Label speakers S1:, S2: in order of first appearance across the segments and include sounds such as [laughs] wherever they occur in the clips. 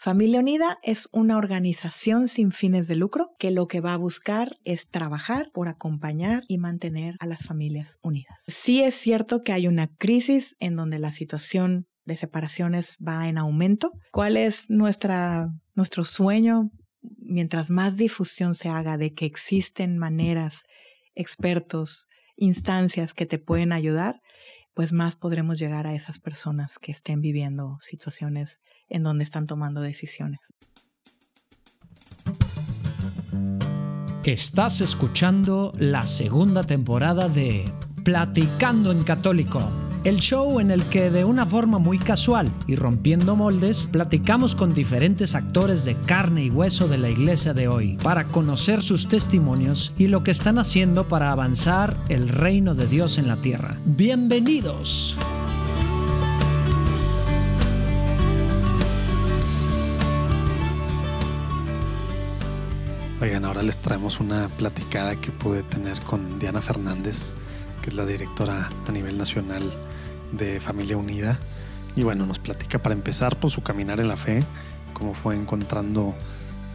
S1: Familia Unida es una organización sin fines de lucro que lo que va a buscar es trabajar por acompañar y mantener a las familias unidas. Sí es cierto que hay una crisis en donde la situación de separaciones va en aumento. ¿Cuál es nuestra, nuestro sueño? Mientras más difusión se haga de que existen maneras, expertos, instancias que te pueden ayudar, pues más podremos llegar a esas personas que estén viviendo situaciones en donde están tomando decisiones.
S2: Estás escuchando la segunda temporada de Platicando en Católico el show en el que de una forma muy casual y rompiendo moldes, platicamos con diferentes actores de carne y hueso de la iglesia de hoy para conocer sus testimonios y lo que están haciendo para avanzar el reino de Dios en la tierra. Bienvenidos.
S3: Oigan, ahora les traemos una platicada que pude tener con Diana Fernández es la directora a nivel nacional de Familia Unida. Y bueno, nos platica para empezar por su caminar en la fe, cómo fue encontrando,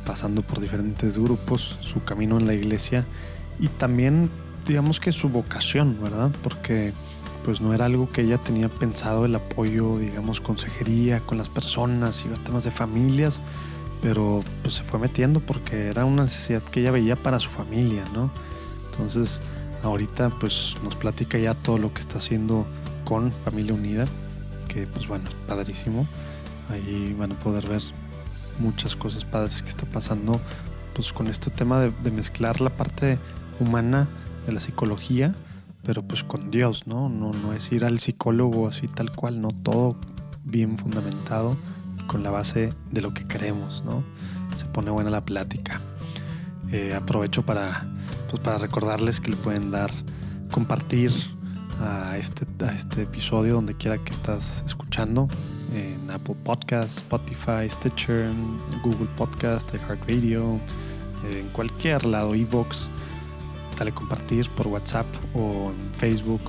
S3: pasando por diferentes grupos, su camino en la iglesia y también, digamos que su vocación, ¿verdad? Porque pues no era algo que ella tenía pensado el apoyo, digamos, consejería con las personas y los temas de familias, pero pues se fue metiendo porque era una necesidad que ella veía para su familia, ¿no? Entonces, ahorita pues nos platica ya todo lo que está haciendo con Familia Unida, que pues bueno, padrísimo. Ahí van a poder ver muchas cosas padres que está pasando pues con este tema de, mezclar la parte humana de la psicología, pero pues con Dios, ¿no? ¿no? No es ir al psicólogo así tal cual, no todo bien fundamentado con la base de lo que creemos, ¿no? Se pone buena la plática. Eh, aprovecho para, pues para recordarles que le pueden dar compartir a este, a este episodio donde quiera que estás escuchando en Apple Podcast, Spotify, Stitcher, Google Podcast, iHeartRadio, en cualquier lado, Evox. Dale compartir por WhatsApp o en Facebook,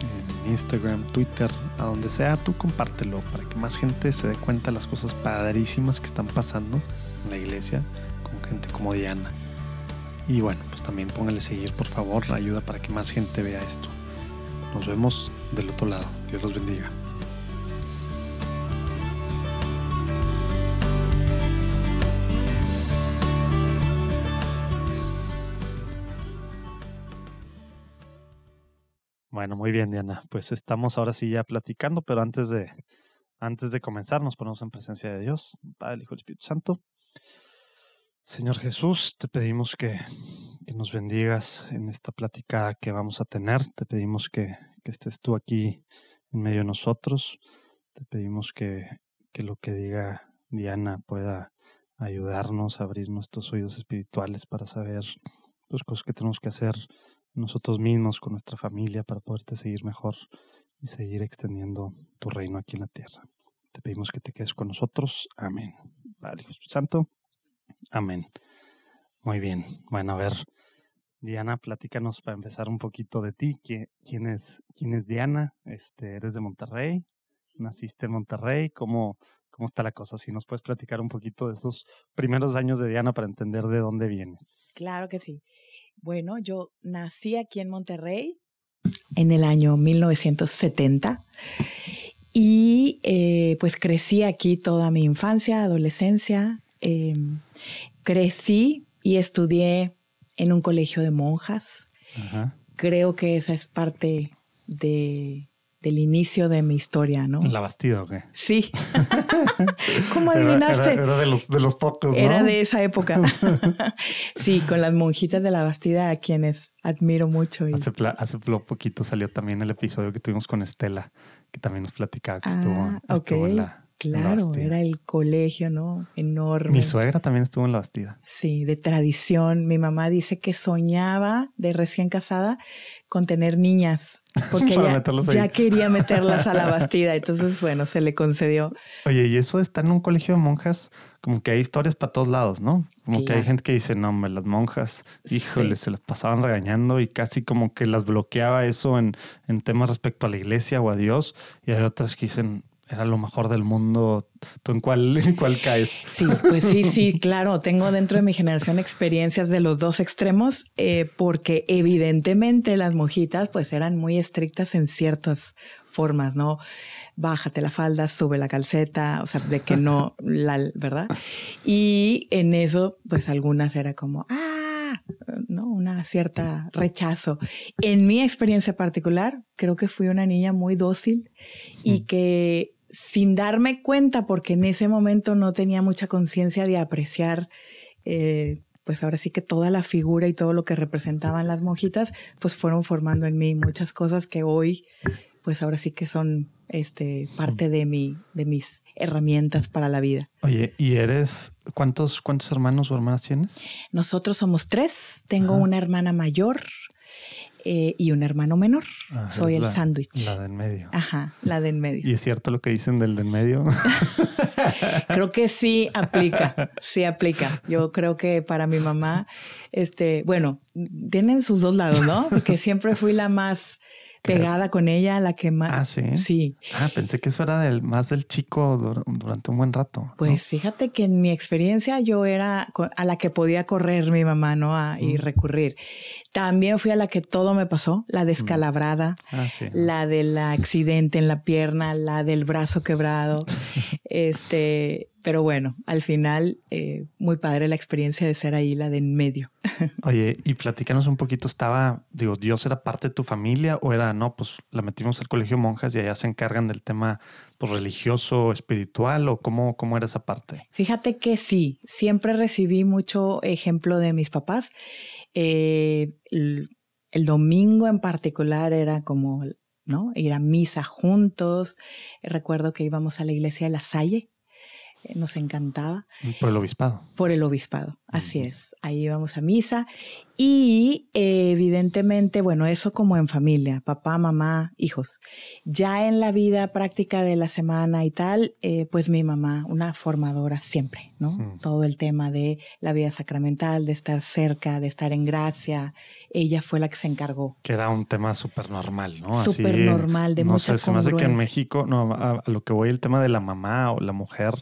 S3: en Instagram, Twitter, a donde sea, tú compártelo para que más gente se dé cuenta de las cosas padrísimas que están pasando en la iglesia con gente como Diana. Y bueno, pues también póngale seguir, por favor, ayuda para que más gente vea esto. Nos vemos del otro lado. Dios los bendiga. Bueno, muy bien, Diana. Pues estamos ahora sí ya platicando, pero antes de, antes de comenzar nos ponemos en presencia de Dios, Padre, Hijo y Espíritu Santo. Señor Jesús, te pedimos que, nos bendigas en esta plática que vamos a tener. Te pedimos que, estés tú aquí en medio de nosotros. Te pedimos que, que lo que diga Diana pueda ayudarnos a abrir nuestros oídos espirituales para saber las pues, cosas que tenemos que hacer nosotros mismos, con nuestra familia, para poderte seguir mejor y seguir extendiendo tu reino aquí en la tierra. Te pedimos que te quedes con nosotros. Amén. Jesús Santo. Amén. Muy bien. Bueno, a ver, Diana, platícanos para empezar un poquito de ti. ¿Quién es, quién es Diana? Este, ¿Eres de Monterrey? ¿Naciste en Monterrey? ¿Cómo, ¿Cómo está la cosa? Si nos puedes platicar un poquito de esos primeros años de Diana para entender de dónde vienes.
S1: Claro que sí. Bueno, yo nací aquí en Monterrey en el año 1970 y eh, pues crecí aquí toda mi infancia, adolescencia, Em, crecí y estudié en un colegio de monjas. Creo que esa es parte de, del inicio de mi historia, ¿no?
S3: ¿En la Bastida o qué?
S1: Sí. [laughs] ¿Cómo adivinaste?
S3: Era, de, los, de los pocos, ¿no?
S1: Era de esa época. [laughs] sí, con las monjitas de la Bastida, a quienes admiro mucho. Y...
S3: Hace, hace poquito salió también el episodio que tuvimos con Estela, que también nos platicaba que estuvo,
S1: ah, estuvo en la Claro, era el colegio, ¿no? Enorme.
S3: Mi suegra también estuvo en la Bastida.
S1: Sí, de tradición. Mi mamá dice que soñaba de recién casada con tener niñas, [laughs] porque ya, ya, quería meterlas a la [laughs] Bastida. Entonces, bueno, se le concedió.
S3: Oye, y eso está en un colegio de monjas, como que hay historias para todos lados, ¿no? Como que hay gente que dice, no, hombre, las monjas, híjole, se las pasaban regañando y casi como que las bloqueaba eso en, en temas respecto a la iglesia o a Dios. Y hay otras que dicen, era lo mejor del mundo. ¿Tú en cuál, [laughs] en cuál caes?
S1: Sí, pues sí, sí, [laughs] claro. Tengo dentro de mi generación experiencias de los dos extremos, eh, porque evidentemente las mojitas pues eran muy estrictas en ciertas formas, ¿no? Bájate la falda, sube la calceta, o sea, de que no, [laughs] la, ¿verdad? Y en eso, pues algunas era como, ah, ¿no? Una cierta rechazo. En mi experiencia particular, creo que fui una niña muy dócil y que sin darme cuenta, porque en ese momento no tenía mucha conciencia de apreciar, eh, pues ahora sí que toda la figura y todo lo que representaban las monjitas, pues fueron formando en mí muchas cosas que hoy, pues ahora sí que son este, parte de, mi, de mis herramientas para la vida.
S3: Oye, ¿y eres cuántos, cuántos hermanos o hermanas tienes?
S1: Nosotros somos tres. Tengo una hermana mayor, eh, y un hermano menor. Soy el sándwich.
S3: La de en medio.
S1: Ajá, la de en medio.
S3: ¿Y es cierto lo que dicen del de en medio? [laughs]
S1: creo que sí aplica, sí aplica. Yo creo que para mi mamá, este, bueno, tienen sus dos lados, ¿no? Porque siempre fui la más [laughs] pegada con ella, la que más.
S3: Ah, sí.
S1: Sí.
S3: Ah, pensé que eso era del, más del chico durante un buen rato.
S1: Pues fíjate que en mi experiencia yo era a la que podía correr mi mamá, ¿no? y mm. recurrir. También fui a la que todo me pasó, la descalabrada, mm. ah, la del accidente en la pierna, la del brazo quebrado. [laughs] este, pero bueno, al final, eh, muy padre la experiencia de ser ahí, la de en medio. [laughs]
S3: Oye, y platícanos un poquito, estaba, digo, ¿Dios era parte de tu familia o era, no, pues la metimos al colegio monjas y allá se encargan del tema pues, religioso, espiritual o cómo, cómo era esa parte?
S1: Fíjate que sí, siempre recibí mucho ejemplo de mis papás. Eh, el, el domingo en particular era como ¿no? Ir a misa juntos. Recuerdo que íbamos a la iglesia de La Salle eh, nos encantaba.
S3: Por el obispado.
S1: Por el obispado, así es. Ahí íbamos a misa y evidentemente, bueno, eso como en familia, papá, mamá, hijos. Ya en la vida práctica de la semana y tal, eh, pues mi mamá, una formadora siempre, ¿no? Todo el tema de la vida sacramental, de estar cerca, de estar en gracia, ella fue la que se encargó.
S3: Que era un tema súper normal, ¿no?
S1: Súper normal, de no mucha sé, se me hace
S3: que en México, no, a lo que voy, el tema de la mamá o la mujer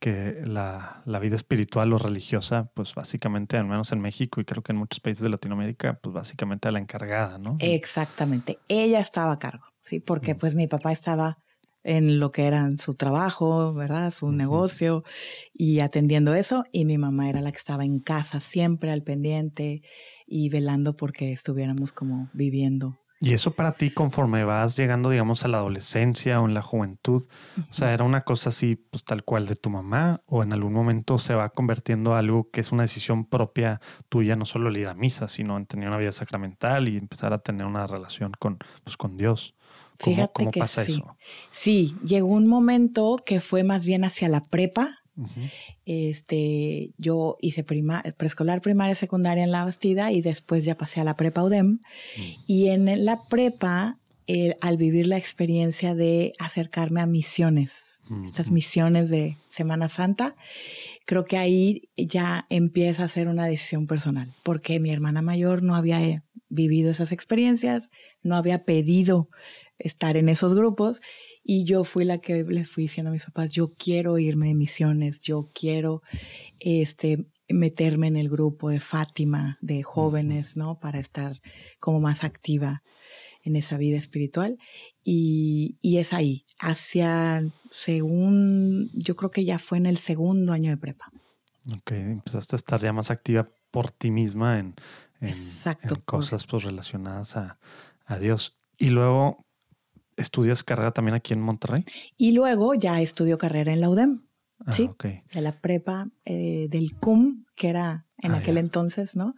S3: que la, vida espiritual o religiosa, pues básicamente, al menos en México y creo que en muchos países de Latinoamérica, pues básicamente a la encargada, ¿no?
S1: Exactamente. Ella estaba a cargo, ¿sí? Porque pues mi papá estaba en lo que era su trabajo, ¿verdad? Su negocio y atendiendo eso. Y mi mamá era la que estaba en casa siempre al pendiente y velando porque estuviéramos como viviendo
S3: y eso para ti, conforme vas llegando, digamos, a la adolescencia o en la juventud, o sea, era una cosa así, pues tal cual de tu mamá, o en algún momento se va convirtiendo algo que es una decisión propia tuya, no solo el ir a misa, sino en tener una vida sacramental y empezar a tener una relación con, pues, con Dios.
S1: ¿Cómo, Fíjate cómo pasa sí. eso? Sí, llegó un momento que fue más bien hacia la prepa, este, yo hice prima, preescolar, primaria, secundaria en La Bastida y después ya pasé a la prepa UDEM. Mm. Y en la prepa, al vivir la experiencia de acercarme a misiones, estas misiones de Semana Santa, creo que ahí ya empieza a ser una decisión personal, porque mi hermana mayor no había eh, vivido esas experiencias, no había pedido estar en esos grupos y yo fui la que les fui diciendo a mis papás, yo quiero irme de misiones, yo quiero este, meterme en el grupo de Fátima, de jóvenes, ¿no? Para estar como más activa en esa vida espiritual. Y, y es ahí, hacia, según, yo creo que ya fue en el segundo año de prepa.
S3: Ok, empezaste a estar ya más activa por ti misma en, en, cosas pues, relacionadas a, a Dios. Y luego, ¿Estudias carrera también aquí en Monterrey?
S1: Y luego ya estudio carrera en la UDEM. Ah, sí, de la prepa eh, del CUM, que era en ah, aquel entonces, ¿no?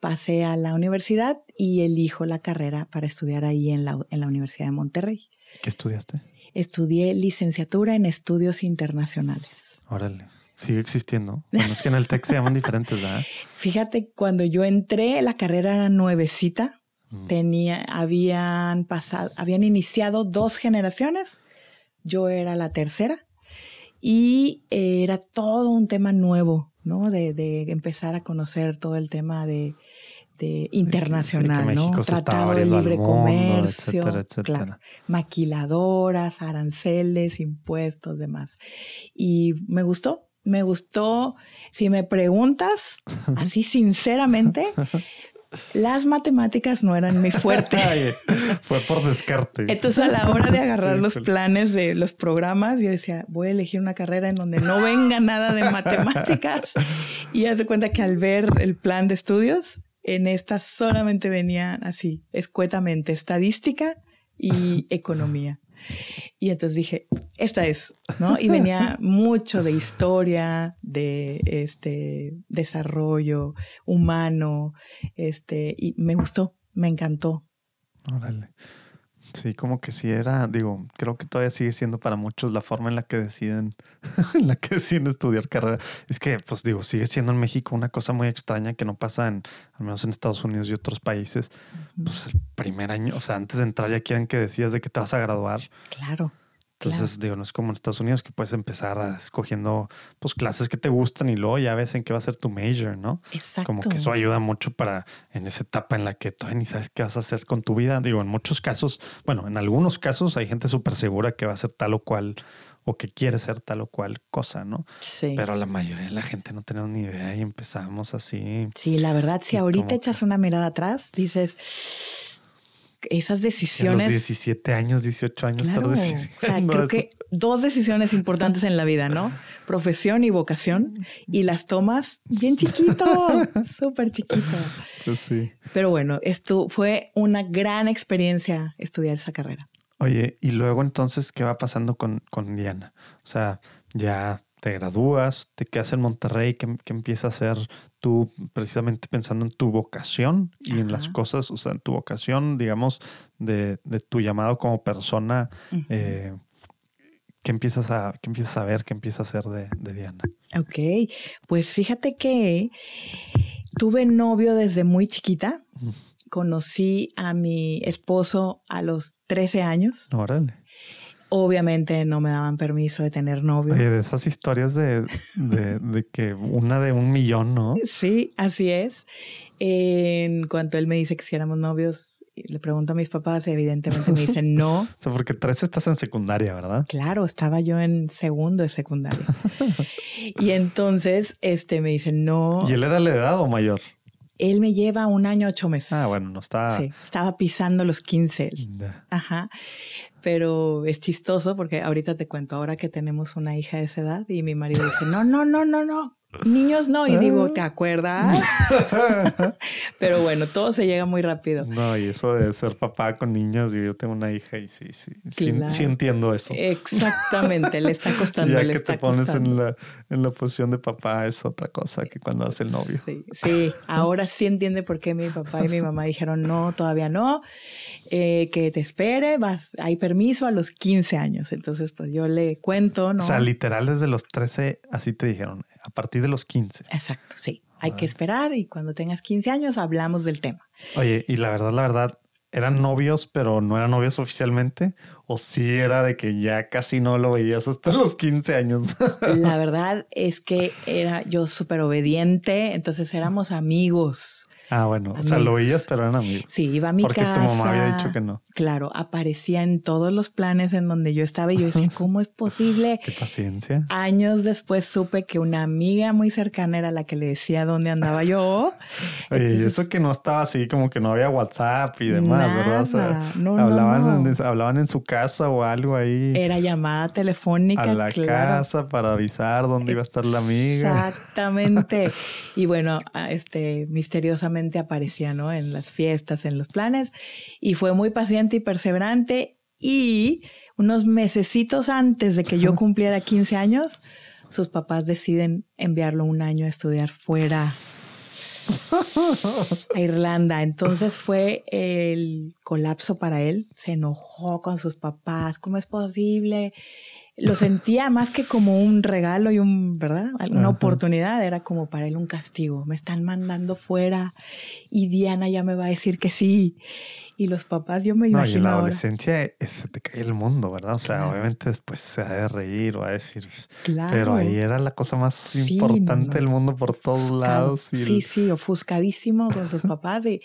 S1: Pasé a la universidad y elijo la carrera para estudiar ahí en la, en la Universidad de Monterrey.
S3: ¿Qué estudiaste?
S1: Estudié licenciatura en estudios internacionales.
S3: Órale. Sigue existiendo. Bueno, es que en el TEC se llaman diferentes, ¿verdad? [laughs]
S1: Fíjate, cuando yo entré, la carrera era nuevecita Tenía, habían pasado, habían iniciado dos generaciones. Yo era la tercera y era todo un tema nuevo, ¿no? De, empezar a conocer todo el tema de, internacional, ¿no? Tratado de libre
S3: mundo,
S1: comercio,
S3: etcétera, etcétera.
S1: claro, maquiladoras, aranceles, impuestos, demás. Y me gustó, me gustó. Si me preguntas [laughs] así sinceramente, las matemáticas no eran mi fuerte.
S3: Ay, fue por descarte.
S1: Entonces a la hora de agarrar los planes de los programas, yo decía, voy a elegir una carrera en donde no venga nada de matemáticas. Y hace cuenta que al ver el plan de estudios, en esta solamente venía así, escuetamente, estadística y economía. Y entonces dije, esta es, ¿no? Y venía [laughs] mucho de historia, de este desarrollo humano, este, y me gustó, me encantó.
S3: Órale. Sí, como que sí era, digo, creo que todavía sigue siendo para muchos la forma en la que deciden, [laughs] en la que deciden estudiar carrera. Es que, pues digo, sigue siendo en México una cosa muy extraña que no pasa en, al menos en Estados Unidos y otros países. Pues el primer año, o sea, antes de entrar ya quieren que decías de que te vas a graduar.
S1: Claro.
S3: Entonces, digo, no es como en Estados Unidos que puedes empezar a- escogiendo pues clases que te gustan y luego ya ves en qué va a ser tu major, ¿no?
S1: Exacto.
S3: Como que eso ayuda mucho para en esa etapa en la que todavía ni sabes qué vas a hacer con tu vida. Digo, en muchos casos, bueno, en algunos casos hay gente súper segura que va a hacer tal o cual o que quiere ser tal o cual cosa, ¿no?
S1: Sí.
S3: Pero la mayoría de la gente no tenemos ni idea y empezamos así.
S1: sí, la verdad, si ahorita echas una mirada atrás, dices, esas
S3: A los
S1: decisiones.
S3: 17 años, 18 años
S1: Claro, o sea, creo
S3: eso.
S1: que dos decisiones importantes en la vida, ¿no? [laughs] Profesión y vocación. Y las tomas bien chiquito, [laughs] súper chiquito.
S3: Pues sí.
S1: Pero bueno, esto fue una gran experiencia estudiar esa carrera.
S3: Oye, y luego entonces, ¿qué va pasando con, con Diana? O sea, ya te gradúas, te quedas en Monterrey, ¿qué, qué empieza a hacer tú precisamente pensando en tu vocación y en las cosas, o sea, en tu vocación, digamos, de, de tu llamado como persona? Eh, ¿qué, empiezas a, ¿Qué empiezas a ver? ¿Qué empieza a hacer de, de Diana?
S1: Ok, pues fíjate que tuve novio desde muy chiquita. Conocí a mi esposo a los 13 años.
S3: Órale.
S1: Obviamente no me daban permiso de tener novio.
S3: Oye, de esas historias de, de, de que una de un millón, ¿no?
S1: Sí, así es. En cuanto él me dice que si éramos novios, le pregunto a mis papás y evidentemente me dicen no. [laughs]
S3: O sea, porque 13 estás en secundaria, ¿verdad?
S1: Claro, estaba yo en segundo de secundaria. [laughs] y entonces este me dicen no.
S3: ¿Y él era la edad o mayor?
S1: Él me lleva un año ocho meses.
S3: Ah, bueno, no está.
S1: Sí, estaba pisando los 15 él.
S3: Ya.
S1: Ajá. Pero es chistoso porque ahorita te cuento, ahora que tenemos una hija de esa edad y mi marido dice, no, no, no, no, no, niños no. Y digo, ¿te acuerdas? [laughs] Pero bueno, todo se llega muy rápido.
S3: No, y eso de ser papá con niños, yo, yo tengo una hija y sí, sí, sí,
S1: Claro.
S3: sí entiendo eso.
S1: Exactamente, le está [laughs] costando,
S3: ya
S1: le
S3: que
S1: está
S3: te pones
S1: costando.
S3: en la, en la posición de papá es otra cosa que cuando eres el novio.
S1: Sí, sí, ahora sí entiende por qué mi papá y mi mamá dijeron no, todavía no, eh, que te espere, vas, hay permiso a los 15 años. Entonces, pues yo le cuento, ¿no?
S3: O sea, literal desde los 13, así te dijeron, a partir de los 15.
S1: Exacto, sí. Hay que esperar y cuando tengas 15 años hablamos del tema.
S3: Oye, y la verdad, la verdad, ¿eran novios, pero no eran novios oficialmente? ¿O sí era de que ya casi no lo veías hasta los 15 años? [laughs]
S1: La verdad es que era yo súper obediente, entonces éramos amigos.
S3: Ah, bueno, o sea, lo
S1: Amigos.
S3: veías, pero eran amigos.
S1: Sí, iba a mi
S3: Porque
S1: casa.
S3: tu mamá había dicho que no.
S1: Claro, aparecía en todos los planes en donde yo estaba y yo decía, [laughs] ¿cómo es posible?
S3: Qué paciencia.
S1: Años después supe que una amiga muy cercana era la que le decía dónde andaba yo. [laughs]
S3: Oye, y eso que no estaba así, como que no había WhatsApp y demás, ¿verdad? O sea.
S1: No, no,
S3: hablaban,
S1: no.
S3: En, hablaban en su casa o algo ahí
S1: Era llamada telefónica.
S3: a la
S1: claro.
S3: casa para avisar dónde iba a estar la amiga.
S1: Exactamente. [laughs] y bueno, este misteriosamente aparecía, ¿no? En las fiestas, en los planes. Y fue muy paciente y perseverante. Y unos mesecitos antes de que yo [laughs] cumpliera 15 años, sus papás deciden enviarlo un año a estudiar fuera. a Irlanda. Entonces fue el colapso para él. Se enojó con sus papás. ¿Cómo es posible? Lo sentía más que como un regalo y un, ¿verdad? Una oportunidad, era como para él un castigo. Me están mandando fuera y Diana ya me va a decir que sí. Y los papás, yo me imagino.
S3: en la adolescencia se te cae el mundo, ¿verdad? O sea, obviamente después se ha de reír o a decir. Claro. Pero ahí era la cosa más importante del mundo por todos lados.
S1: sí, sí, ofuscadísimo con sus papás. Y,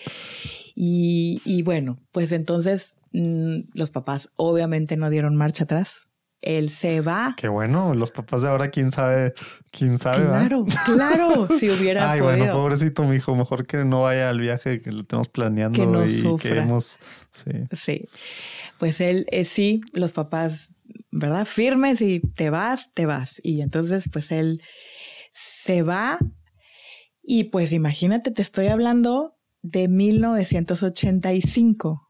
S1: y, y bueno, pues entonces mm, los papás obviamente no dieron marcha atrás él se va.
S3: Qué bueno, los papás de ahora, quién sabe, quién sabe.
S1: Claro, claro, [laughs] si hubiera
S3: Ay, bueno, pobrecito mi hijo, mejor que no vaya al viaje que lo tenemos planeando
S1: que no
S3: y
S1: sufra.
S3: que
S1: sí. sí. Pues él, eh, sí, los papás, ¿verdad? Firmes y te vas, te vas. Y entonces, pues él se va y pues imagínate, te estoy hablando de 1985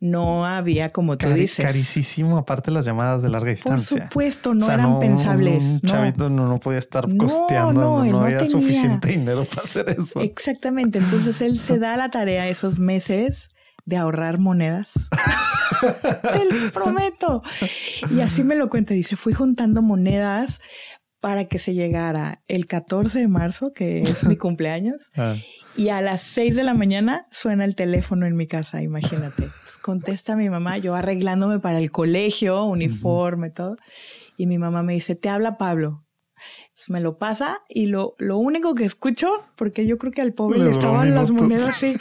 S1: no había, como tú dices.
S3: Carísimo, aparte las llamadas de larga distancia.
S1: Por supuesto, no eran pensables.
S3: Un chavito no, podía estar costeando, no, había suficiente dinero para hacer eso.
S1: Exactamente, entonces él se da la tarea esos meses de ahorrar monedas. [laughs] Te prometo. Y así me lo cuenta, dice, fui juntando monedas para que se llegara el 14 de marzo, que es mi [laughs] cumpleaños, ah. y a las 6 de la mañana suena el teléfono en mi casa, imagínate. [laughs] Pues contesta mi mamá, yo arreglándome para el colegio, uniforme, todo, y mi mamá me dice, te habla Pablo. me lo pasa y lo, lo único que escucho, porque yo creo que al pobre le estaban las monedas así,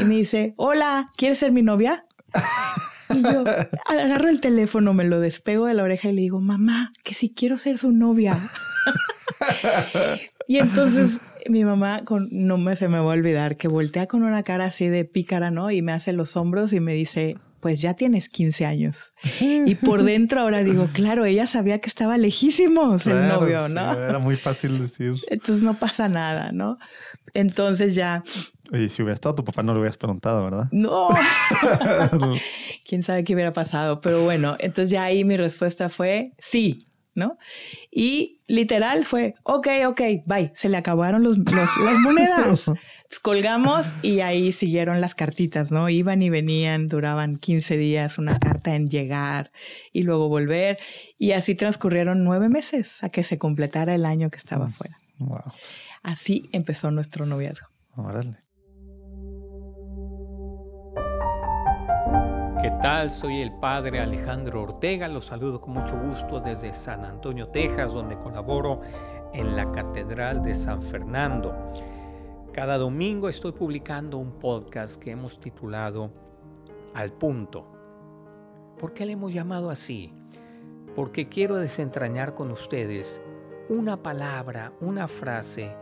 S1: y me dice, hola, ¿quieres ser mi novia? [laughs] Y yo agarro el teléfono, me lo despego de la oreja y le digo, mamá, que si quiero ser su novia. y entonces mi mamá, con, no me, se me va a olvidar, que voltea con una cara así de pícara, ¿no? Y me hace los hombros y me dice, pues ya tienes 15 años. Y por dentro ahora digo, claro, ella sabía que estaba lejísimos el novio, ¿no?
S3: era muy fácil decir.
S1: Entonces no pasa nada, ¿no? Entonces ya
S3: y si hubiera estado tu papá, no lo hubieras preguntado, ¿verdad?
S1: No. [laughs] [laughs] Quién sabe qué hubiera pasado. Pero bueno, entonces ya ahí mi respuesta fue sí, ¿no? Y literal fue, ok, ok, bye. Se le acabaron los, las monedas. Colgamos y ahí siguieron las cartitas, ¿no? Iban y venían, duraban 15 días, una carta en llegar y luego volver. Y así transcurrieron nueve meses a que se completara el año que estaba mm, fuera. Wow. Así empezó nuestro noviazgo.
S3: Órale.
S4: ¿Qué tal? Soy el padre Alejandro Ortega. Los saludo con mucho gusto desde San Antonio, Texas, donde colaboro en la Catedral de San Fernando. Cada domingo estoy publicando un podcast que hemos titulado Al punto. ¿Por qué le hemos llamado así? Porque quiero desentrañar con ustedes una palabra, una frase,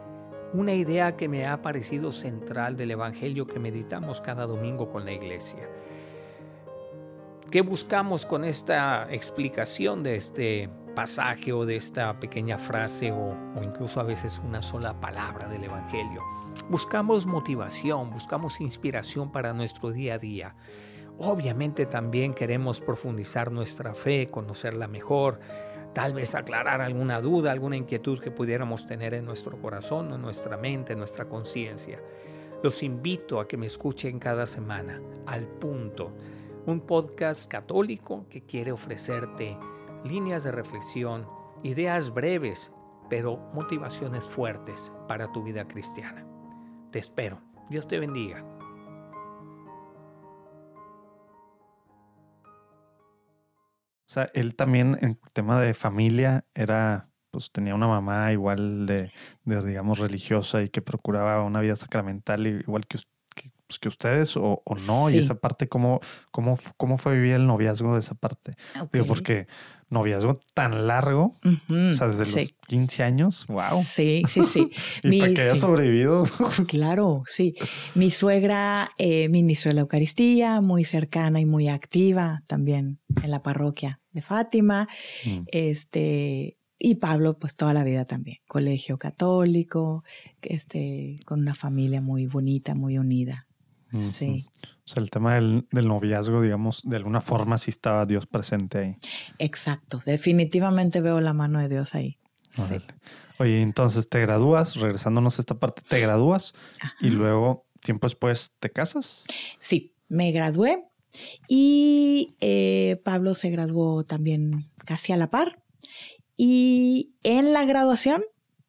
S4: una idea que me ha parecido central del Evangelio que meditamos cada domingo con la iglesia. ¿Qué buscamos con esta explicación de este pasaje o de esta pequeña frase o, incluso a veces una sola palabra del Evangelio? Buscamos motivación, buscamos inspiración para nuestro día a día. Obviamente también queremos profundizar nuestra fe, conocerla mejor, tal vez aclarar alguna duda, alguna inquietud que pudiéramos tener en nuestro corazón, en nuestra mente, en nuestra conciencia. Los invito a que me escuchen cada semana, al punto un podcast católico que quiere ofrecerte líneas de reflexión, ideas breves, pero motivaciones fuertes para tu vida cristiana. Te espero. Dios te bendiga.
S3: O sea, él también en tema de familia era, pues tenía una mamá igual de, de digamos, religiosa y que procuraba una vida sacramental igual que usted pues, que ustedes o, no? Y esa parte, ¿cómo, cómo, ¿cómo fue vivir el noviazgo de esa parte? Digo, porque noviazgo tan largo, o sea, desde los 15 años, wow.
S1: Sí, sí, sí. [laughs]
S3: y para que haya sobrevivido. [laughs]
S1: claro, sí. Mi suegra eh, ministro de la Eucaristía, muy cercana y muy activa también en la parroquia de Fátima. Mm. Este, y Pablo, pues toda la vida también, colegio católico, este, con una familia muy bonita, muy unida. Sí.
S3: O sea, el tema del, noviazgo, digamos, de alguna forma sí estaba Dios presente ahí.
S1: Exacto, definitivamente veo la mano de Dios ahí. Sí.
S3: Oye, entonces te gradúas, regresándonos a esta parte, te gradúas y luego, tiempo después, ¿te casas?
S1: Sí, me gradué y eh, Pablo se graduó también casi a la par. Y en la graduación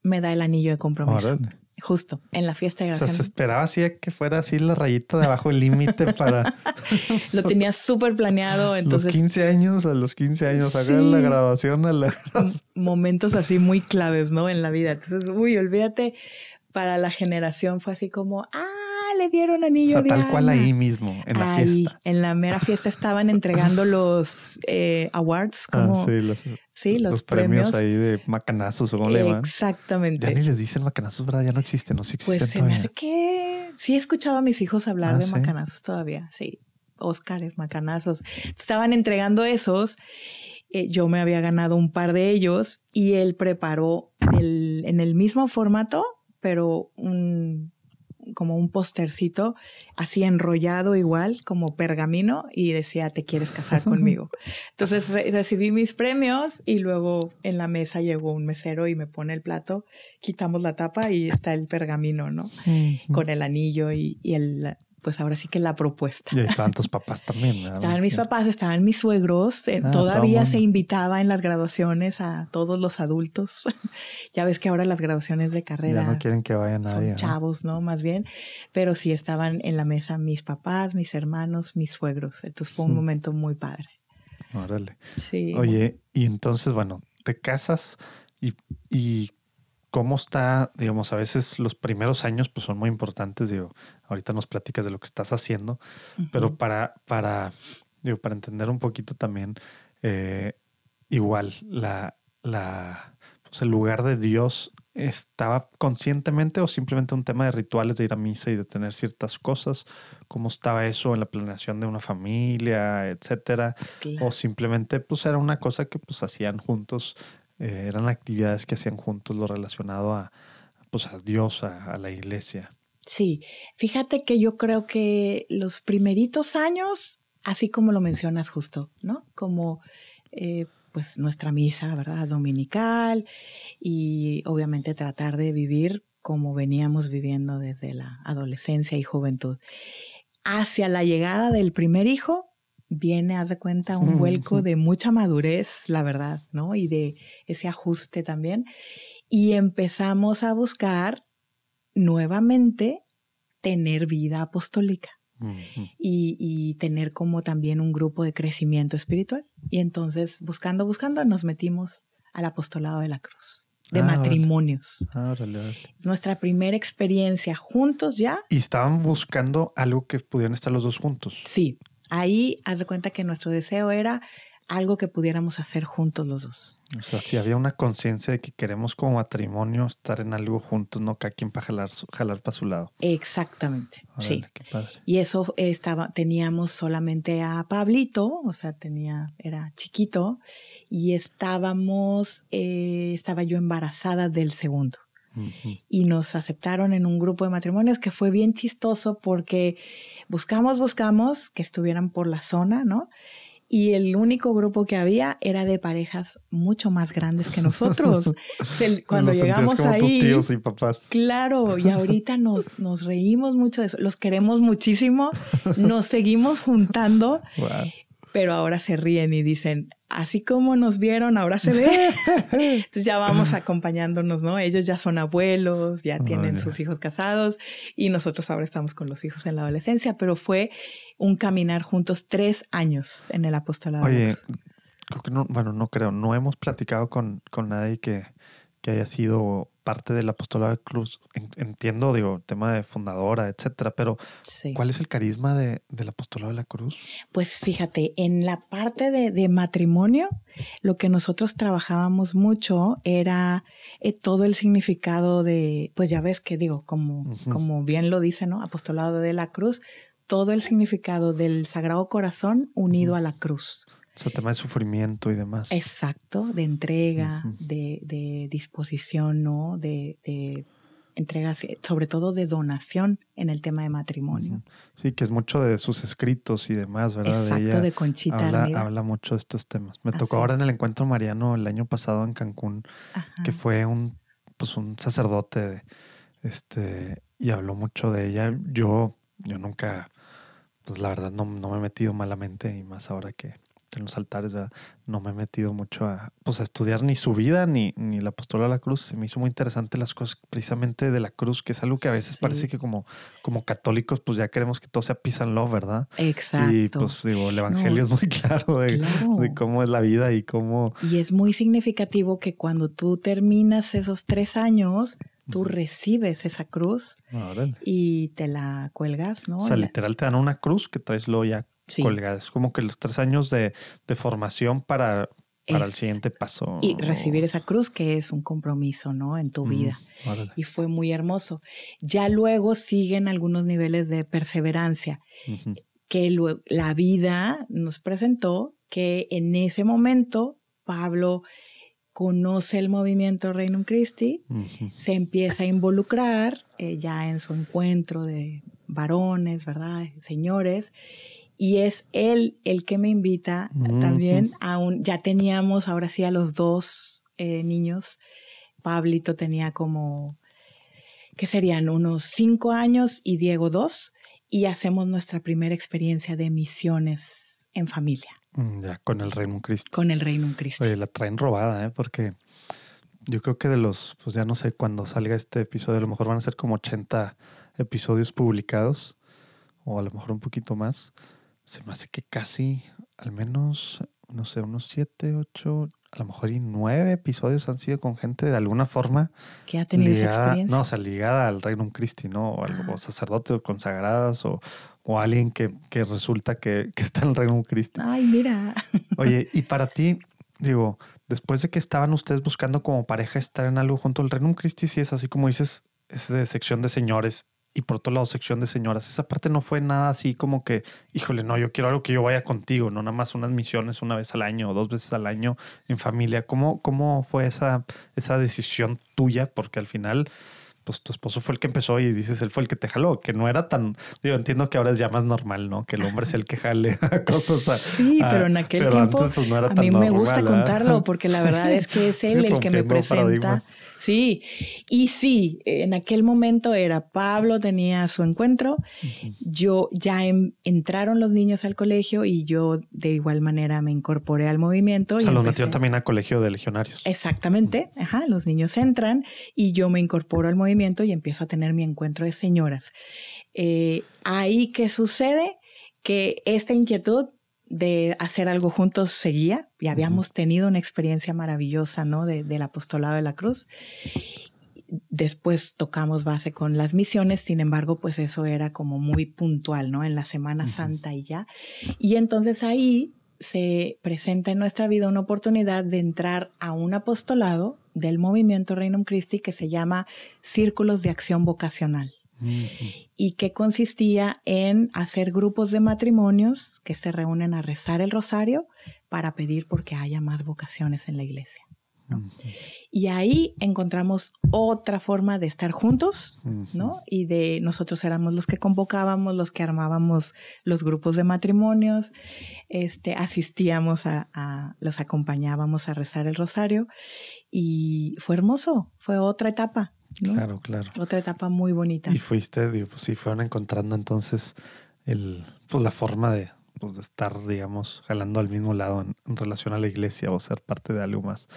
S1: me da el anillo de compromiso.
S3: Órale.
S1: Justo, en la fiesta de
S3: O sea, se esperaba así que fuera así la rayita de abajo el límite para [laughs]
S1: Lo tenía súper planeado, entonces
S3: los 15 años, a los 15 años, hagan
S1: Sí.
S3: la graduación a la... [laughs]
S1: momentos así muy claves, ¿no? En la vida. Entonces, uy, olvídate, para la generación fue así como, ah, le dieron
S3: O
S1: anillo
S3: sea,
S1: de
S3: tal cual
S1: Ana".
S3: ahí mismo, en la
S1: Ahí,
S3: fiesta.
S1: En la mera fiesta estaban entregando [laughs] los eh, awards, como,
S3: Ah, sí, los,
S1: sí, los,
S3: los premios,
S1: premios.
S3: ahí de macanazos o cómo le llaman. Ya
S1: Exactamente.
S3: ni les dicen macanazos, ¿verdad? Ya no existen, no sí existen
S1: Pues se me
S3: todavía.
S1: hace que sí he escuchado a mis hijos hablar
S3: Ah,
S1: de
S3: ¿sí?
S1: macanazos todavía, sí. Óscares, macanazos. Estaban entregando esos. eh, yo me había ganado un par de ellos y él preparó el- en el mismo formato, pero un como un postercito así enrollado igual como pergamino y decía te quieres casar [laughs] conmigo. Entonces re- recibí mis premios y luego en la mesa llegó un mesero y me pone el plato, quitamos la tapa y está el pergamino, ¿no? Con el anillo y, y el, pues ahora sí que la propuesta.
S3: Y ahí estaban tus papás también, ¿verdad?
S1: Estaban mis papás, estaban mis suegros, eh,
S3: Ah,
S1: todavía se invitaba en las graduaciones a todos los adultos. [laughs] ya ves que ahora las graduaciones de carrera
S3: Ya no quieren que vaya nadie.
S1: son
S3: ¿no?
S1: chavos, ¿no? Más bien, pero sí estaban en la mesa mis papás, mis hermanos, mis suegros. Entonces fue un
S3: Mm.
S1: momento muy padre.
S3: Órale.
S1: Sí.
S3: Oye, y entonces, bueno, te casas y, y cómo está, digamos, a veces los primeros años pues son muy importantes, digo, ahorita nos platicas de lo que estás haciendo, pero para, para, digo, para entender un poquito también, eh, igual, la, la, pues el lugar de Dios estaba conscientemente o simplemente un tema de rituales de ir a misa y de tener ciertas cosas, cómo estaba eso en la planeación de una familia, etcétera,
S1: Claro.
S3: o simplemente pues era una cosa que pues hacían juntos, eh, eran actividades que hacían juntos lo relacionado a pues a Dios, a, la iglesia.
S1: Sí, fíjate que yo creo que los primeritos años, así como lo mencionas justo, ¿no? Como eh, pues nuestra misa, ¿verdad? Dominical y obviamente tratar de vivir como veníamos viviendo desde la adolescencia y juventud. Hacia la llegada del primer hijo viene, haz de cuenta, un vuelco de mucha madurez, la verdad, ¿no? Y de ese ajuste también. Y empezamos a buscar nuevamente tener vida apostólica y, y tener como también un grupo de crecimiento espiritual. Y entonces, buscando, buscando, nos metimos al apostolado de la cruz, de
S3: Ah,
S1: matrimonios.
S3: Ah, órale, órale.
S1: Es nuestra primera experiencia juntos ya.
S3: Y estaban buscando algo que pudieran estar los dos juntos.
S1: Sí, ahí haz de cuenta que nuestro deseo era algo que pudiéramos hacer juntos los dos.
S3: O sea, si había una conciencia de que queremos como matrimonio estar en algo juntos, no cada quien para jalar, jalar para su lado.
S1: Exactamente, sí.
S3: Qué padre.
S1: Y eso estaba, teníamos solamente a Pablito, o sea, tenía, era chiquito, y estábamos, eh, estaba yo embarazada del segundo. Y nos aceptaron en un grupo de matrimonios que fue bien chistoso porque buscamos, buscamos que estuvieran por la zona, ¿no? Y el único grupo que había era de parejas mucho más grandes que nosotros. [laughs] Se- Cuando llegamos
S3: como tus
S1: ahí,
S3: tíos y papás.
S1: Claro, y ahorita nos, [laughs] nos reímos mucho de eso, los queremos muchísimo, nos seguimos juntando,
S3: Wow.
S1: Pero ahora se ríen y dicen, así como nos vieron, ahora se ve. [laughs] Entonces ya vamos acompañándonos, ¿no? Ellos ya son abuelos, ya tienen sus hijos casados y nosotros ahora estamos con los hijos en la adolescencia, pero fue un caminar juntos tres años en el apostolado.
S3: Oye, creo que no, bueno, no creo, no hemos platicado con, con nadie que, que haya sido parte del apostolado de Cruz. En- Entiendo, digo, tema de fundadora, etcétera, pero
S1: Sí.
S3: ¿cuál es el carisma de, del apostolado de la Cruz?
S1: Pues fíjate, en la parte de, de matrimonio, lo que nosotros trabajábamos mucho era eh, todo el significado de, pues ya ves que digo, como, como bien lo dice, ¿no? Apostolado de la cruz, todo el significado del Sagrado Corazón unido a la cruz.
S3: O sea, tema de sufrimiento y demás.
S1: Exacto, de entrega, de, de disposición, ¿no? De, de entrega, sobre todo de donación en el tema de matrimonio.
S3: Sí, que es mucho de sus escritos y demás, ¿verdad? De
S1: Exacto,
S3: ella
S1: de Conchita
S3: habla,
S1: Armida.
S3: habla mucho de estos temas. Me
S1: Así
S3: tocó ahora en el encuentro mariano el año pasado en Cancún,
S1: Ajá.
S3: que fue un, pues un sacerdote de, este, y habló mucho de ella. Yo, yo nunca, pues la verdad no, no me he metido malamente y más ahora que, en los altares, ya no me he metido mucho a, pues, a estudiar ni su vida ni, ni la apostolado de la cruz. Se me hizo muy interesante las cosas precisamente de la cruz, que es algo que a veces parece que como, como católicos, pues ya queremos que todo sea peace and love, ¿verdad?
S1: Exacto.
S3: Y pues digo, el evangelio es muy [laughs] claro de, de, cómo es la vida y cómo...
S1: Y es muy significativo que cuando tú terminas esos tres años, tú recibes esa cruz y te la cuelgas, ¿no?
S3: O sea, literal te dan una cruz que traes luego ya colgada. Es como que los tres años de, formación para, para el siguiente paso.
S1: Y recibir esa cruz que es un compromiso, ¿no? En tu vida. Y fue muy hermoso. Ya luego siguen algunos niveles de perseverancia que la vida nos presentó que en ese momento Pablo conoce el movimiento Reino Christi, se empieza a involucrar eh, ya en su encuentro de varones, ¿verdad? Señores. Y es él el que me invita también a un, ya teníamos ahora sí a los dos eh, niños. Pablito tenía como, que serían unos cinco años y Diego dos, y hacemos nuestra primera experiencia de misiones en familia.
S3: Mm, ya, con el Reino Cristo.
S1: Con el Reino Cristo.
S3: Oye, la traen robada, ¿eh? Porque yo creo que de los, pues ya no sé, cuando salga este episodio, a lo mejor van a ser como 80 episodios publicados, o a lo mejor un poquito más. Se me hace que casi, al menos, no sé, unos 7, 8, a lo mejor y 9 episodios han sido con gente de alguna forma.
S1: Que ha tenido esa experiencia.
S3: No, o sea, ligada al Reino Christi, ¿no? O, algo, ah. sacerdotes o consagradas o, o alguien que, que resulta que, que, está en el Reino Cristo.
S1: Ay, mira.
S3: Oye, y [laughs] para ti, digo, después de que estaban ustedes buscando como pareja estar en algo junto al Reino Christi, si es así como dices, es de sección de señores y por otro lado sección de señoras. Esa parte no fue nada así como que, híjole, no, yo quiero algo que yo vaya contigo, no nada más unas misiones una vez al año o dos veces al año en familia. ¿Cómo, cómo fue esa, esa decisión tuya? Porque al final pues tu esposo fue el que empezó y dices, él fue el que te jaló, que no era tan, digo, entiendo que ahora es ya más normal, ¿no? Que el hombre es el que jale [laughs] a cosas.
S1: sí, pero en aquel tiempo pues, a mí me gusta contarlo [laughs] porque la verdad es que es él el que me presenta. Sí, y sí, en aquel momento era Pablo tenía su encuentro, yo ya entraron los niños al colegio y yo de igual manera me incorporé al movimiento.
S3: O sea, los metieron también a colegio de legionarios.
S1: Exactamente, ajá, los niños entran y yo me incorporo al movimiento y empiezo a tener mi encuentro de señoras. Eh, ahí que sucede que esta inquietud de hacer algo juntos seguía y habíamos tenido una experiencia maravillosa, ¿no? del apostolado de la cruz. Después tocamos base con las misiones, sin embargo, pues eso era como muy puntual, ¿no? En la Semana Santa y ya. Y entonces ahí se presenta en nuestra vida una oportunidad de entrar a un apostolado del movimiento Reino Christi que se llama Círculos de Acción Vocacional y que consistía en hacer grupos de matrimonios que se reúnen a rezar el rosario para pedir porque haya más vocaciones en la iglesia. Y ahí encontramos otra forma de estar juntos, ¿no? Y de nosotros éramos los que convocábamos, los que armábamos los grupos de matrimonios, este, asistíamos a, los acompañábamos a rezar el rosario y fue hermoso, fue otra etapa.
S3: Claro, claro.
S1: Otra etapa muy bonita.
S3: Y fuiste, digo, pues sí, fueron encontrando entonces el, pues la forma de, pues de estar, digamos, jalando al mismo lado en, relación a la iglesia o ser parte de algo más.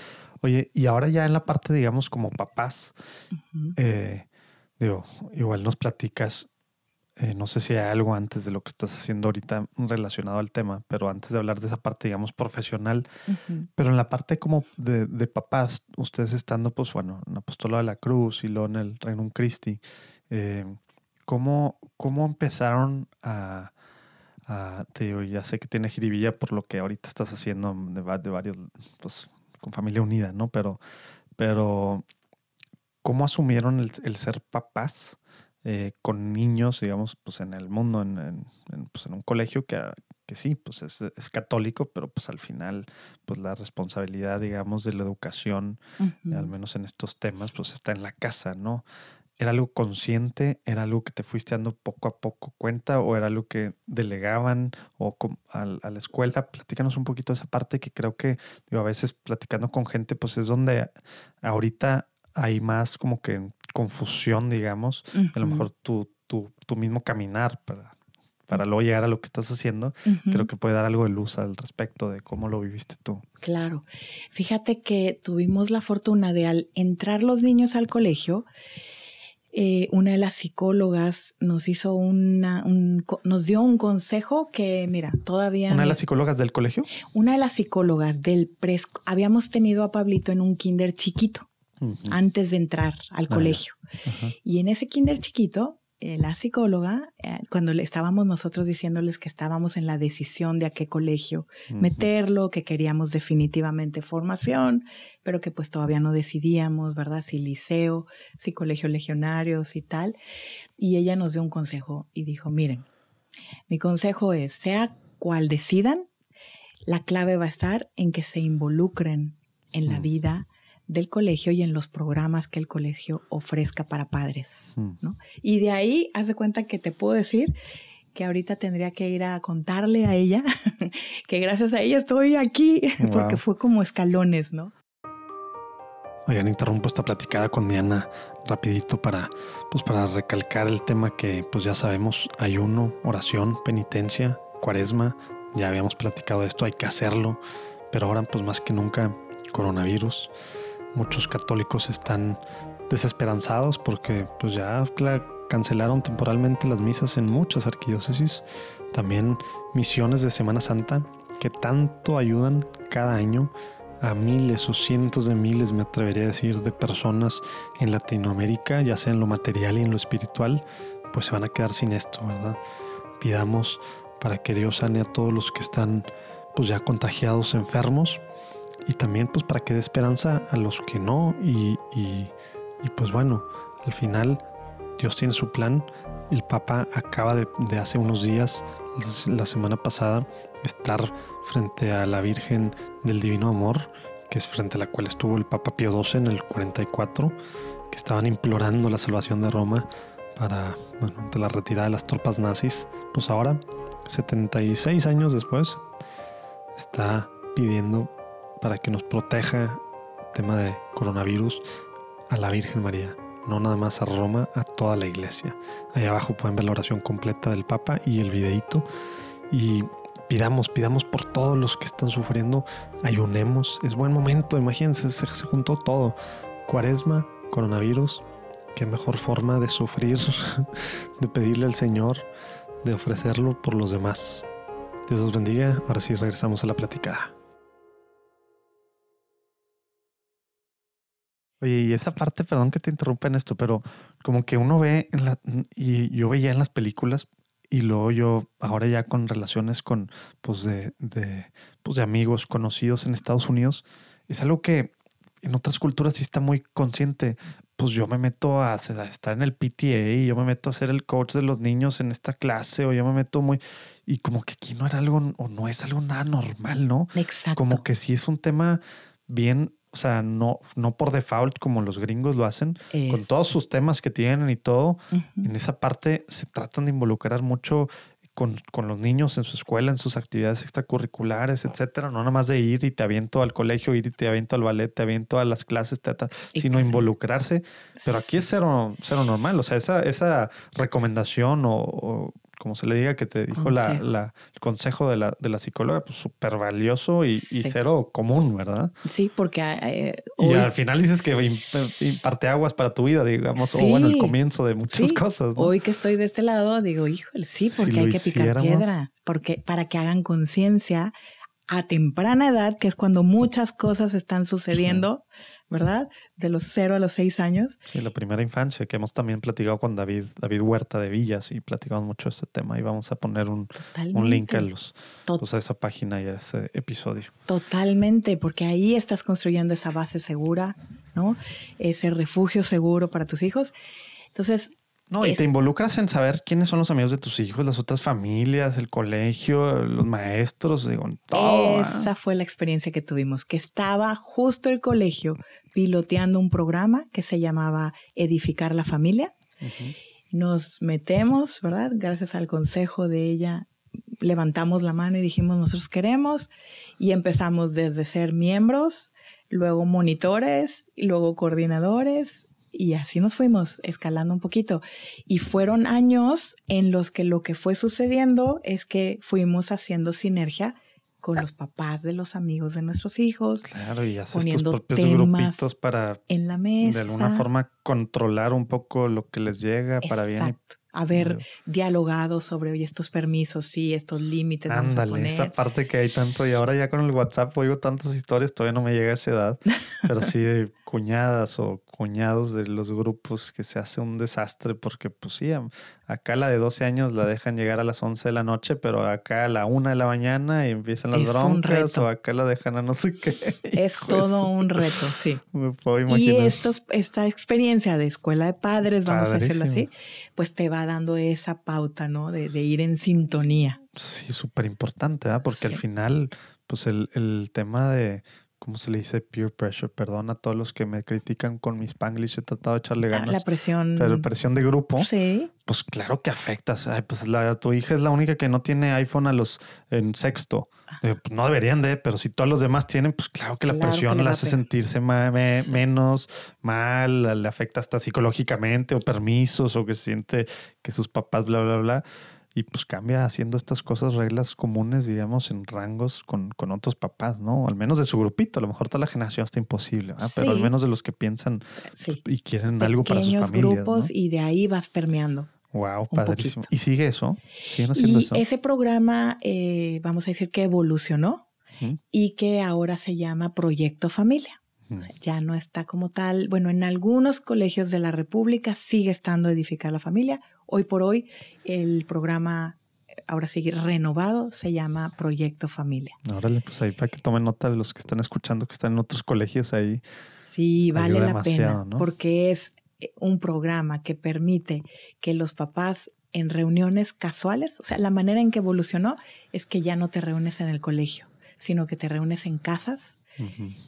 S3: Oye, y ahora ya en la parte, digamos, como papás, eh, digo, igual nos platicas, eh, no sé si hay algo antes de lo que estás haciendo ahorita relacionado al tema, pero antes de hablar de esa parte, digamos, profesional, pero en la parte como de, papás, ustedes estando, pues bueno, en Apostolado de la Cruz y luego en el Reino Christi, eh, ¿cómo, ¿cómo empezaron a te digo, ya sé que tiene jiribilla por lo que ahorita estás haciendo de, de varios, pues con familia unida, ¿no? Pero, pero ¿cómo asumieron el, ser papás eh, con niños, digamos, pues en el mundo, en, pues en un colegio que, que sí, pues es, es, católico, pero pues al final, pues la responsabilidad, digamos, de la educación, al menos en estos temas, pues está en la casa, ¿no? ¿Era algo consciente? ¿Era algo que te fuiste dando poco a poco cuenta? ¿O era algo que delegaban o a, la escuela? Platícanos un poquito de esa parte que creo que digo, a veces platicando con gente, pues es donde ahorita hay más como que confusión, digamos. A lo mejor tu, tu, tu mismo caminar para para luego llegar a lo que estás haciendo, creo que puede dar algo de luz al respecto de cómo lo viviste tú.
S1: Claro. Fíjate que tuvimos la fortuna de al entrar los niños al colegio, eh, una de las psicólogas nos hizo una, nos dio un consejo que, mira, todavía...
S3: ¿Una de las psicólogas del colegio?
S1: Una de las psicólogas del pres... Habíamos tenido a Pablito en un kinder chiquito antes de entrar al ah, colegio. Y en ese kinder chiquito la psicóloga, eh, cuando le estábamos nosotros diciéndoles que estábamos en la decisión de a qué colegio meterlo, que queríamos definitivamente formación, pero que pues todavía no decidíamos, ¿verdad? Si liceo, si colegio legionarios y tal. Y ella nos dio un consejo y dijo, miren, mi consejo es, sea cual decidan, la clave va a estar en que se involucren en la mm. vida del colegio y en los programas que el colegio ofrezca para padres. Mm. ¿no? Y de ahí, haz de cuenta que te puedo decir que ahorita tendría que ir a contarle a ella [laughs] que gracias a ella estoy aquí, [laughs] porque fue como escalones, ¿no?
S3: Oigan, interrumpo esta platicada con Diana rapidito para, pues para recalcar el tema que pues ya sabemos, ayuno, oración, penitencia, cuaresma, ya habíamos platicado de esto, hay que hacerlo, pero ahora pues más que nunca coronavirus. Muchos católicos están desesperanzados porque pues ya cancelaron temporalmente las misas en muchas arquidiócesis. También misiones de Semana Santa que tanto ayudan cada año a miles o cientos de miles, me atrevería a decir, de personas en Latinoamérica, ya sea en lo material y en lo espiritual, pues se van a quedar sin esto, ¿verdad? Pidamos para que Dios sane a todos los que están pues ya contagiados, enfermos, y también pues para que dé esperanza a los que no y, pues bueno, al final Dios tiene su plan. El Papa acaba de, hace unos días, la semana pasada, estar frente a la Virgen del Divino Amor, que es frente a la cual estuvo el Papa Pío XII en el 44, que estaban implorando la salvación de Roma para, la retirada de las tropas nazis. Pues ahora, 76 años después, está pidiendo para que nos proteja tema de coronavirus a la Virgen María, no nada más a Roma, a toda la iglesia. Ahí abajo pueden ver la oración completa del Papa y el videíto. Y pidamos, pidamos por todos los que están sufriendo, ayunemos, es buen momento, imagínense, se, se juntó todo. Cuaresma, coronavirus, qué mejor forma de sufrir, [laughs] de pedirle al Señor, de ofrecerlo por los demás. Dios los bendiga, ahora sí regresamos a la platicada. Oye, y esa parte, perdón que te interrumpa en esto, pero como que uno ve en la, y yo veía en las películas y luego yo ahora ya con relaciones con pues de, de, pues de amigos conocidos en Estados Unidos, es algo que en otras culturas sí está muy consciente. Pues yo me meto a, estar en el PTA y yo me meto a ser el coach de los niños en esta clase o yo me meto muy... Y como que aquí no era algo o no es algo nada normal, ¿no?
S1: Exacto.
S3: Como que sí es un tema bien o sea, no, no por default como los gringos lo hacen, con todos sus temas que tienen y todo. En esa parte se tratan de involucrar mucho con, los niños en su escuela, en sus actividades extracurriculares, etcétera. No nada más de ir y te aviento al colegio, ir y te aviento al ballet, te aviento a las clases, sino involucrarse. Pero aquí es cero, cero normal. O sea, esa, esa recomendación o como se le diga, que te dijo la, el consejo de la, de la psicóloga, pues súper valioso y, cero común, ¿verdad?
S1: Sí, porque... Eh,
S3: y al final dices que imparte aguas para tu vida, digamos, o bueno, el comienzo de muchas cosas.
S1: Hoy que estoy de este lado, digo, híjole, sí, porque hay que picar piedra, porque para que hagan conciencia a temprana edad, que es cuando muchas cosas están sucediendo. ¿verdad? De los cero a los seis años.
S3: Sí, la primera infancia, que hemos también platicado con David, David Huerta de Villas y platicamos mucho de este tema y vamos a poner un, un link a, los, pues, a esa página y a ese episodio.
S1: Totalmente, porque ahí estás construyendo esa base segura, ¿no? Ese refugio seguro para tus hijos. Entonces,
S3: no, y te involucras en saber quiénes son los amigos de tus hijos, las otras familias, el colegio, los maestros, digo, todo.
S1: Esa fue la experiencia que tuvimos, que estaba justo el colegio piloteando un programa que se llamaba Edificar la Familia. Nos metemos, ¿verdad? Gracias al consejo de ella, levantamos la mano y dijimos, nosotros queremos, y empezamos desde ser miembros, luego monitores, luego coordinadores, Y así nos fuimos escalando un poquito. Y fueron años en los que lo que fue sucediendo es que fuimos haciendo sinergia con los papás de los amigos de nuestros hijos.
S3: Claro, y haces tus propios grupitos para
S1: en la mesa.
S3: De alguna forma controlar un poco lo que les llega para bien
S1: haber dialogado sobre oye, estos permisos, sí, estos límites.
S3: Ándale, esa parte que hay tanto y ahora ya con el WhatsApp oigo tantas historias, todavía no me llega a esa edad, [laughs] pero sí de cuñadas o cuñados de los grupos que se hace un desastre porque pues sí, acá la de 12 años la dejan llegar a las 11 de la noche, pero acá a la 1 de la mañana y empiezan las broncas o acá la dejan a no sé qué. [laughs]
S1: Es todo un reto, sí. [laughs] Y estos, esta experiencia de escuela de padres, vamos a decirlo así, pues te va dando esa pauta, ¿no? De, ir en sintonía.
S3: Sí, súper importante, ¿verdad? Porque al final, pues el, el tema de ¿cómo se le dice? Peer pressure. Perdón a todos los que me critican con mi spanglish. He tratado de echarle ganas.
S1: La presión.
S3: Pero presión de grupo. Sí. Pues claro que afecta. pues la, tu hija es la única que no tiene iPhone a los en sexto. Ah. Eh, pues no deberían de, pero si todos los demás tienen, pues claro que la presión la hace sentirse menos mal, le afecta hasta psicológicamente o permisos o que siente que sus papás, bla, bla, bla y pues cambia haciendo estas cosas, reglas comunes, digamos, en rangos con, con otros papás, ¿no? Al menos de su grupito, a lo mejor toda la generación está imposible, pero al menos de los que piensan y quieren algo para sus familias. grupos
S1: y de ahí vas permeando.
S3: Wow, padrísimo. ¿Y sigue eso?
S1: y ese programa, eh, vamos a decir que evolucionó y que ahora se llama Proyecto Familia. Ya no está como tal. Bueno, en algunos colegios de la República sigue estando Edificar la Familia. Hoy por hoy el programa ahora sigue renovado, se llama Proyecto Familia.
S3: Órale, pues ahí para que tomen nota los que están escuchando que están en otros colegios ahí.
S1: Sí, vale la pena, porque es eh, un programa que permite que los papás en reuniones casuales, o sea, la manera en que evolucionó es que ya no te reúnes en el colegio, sino que te reúnes en casas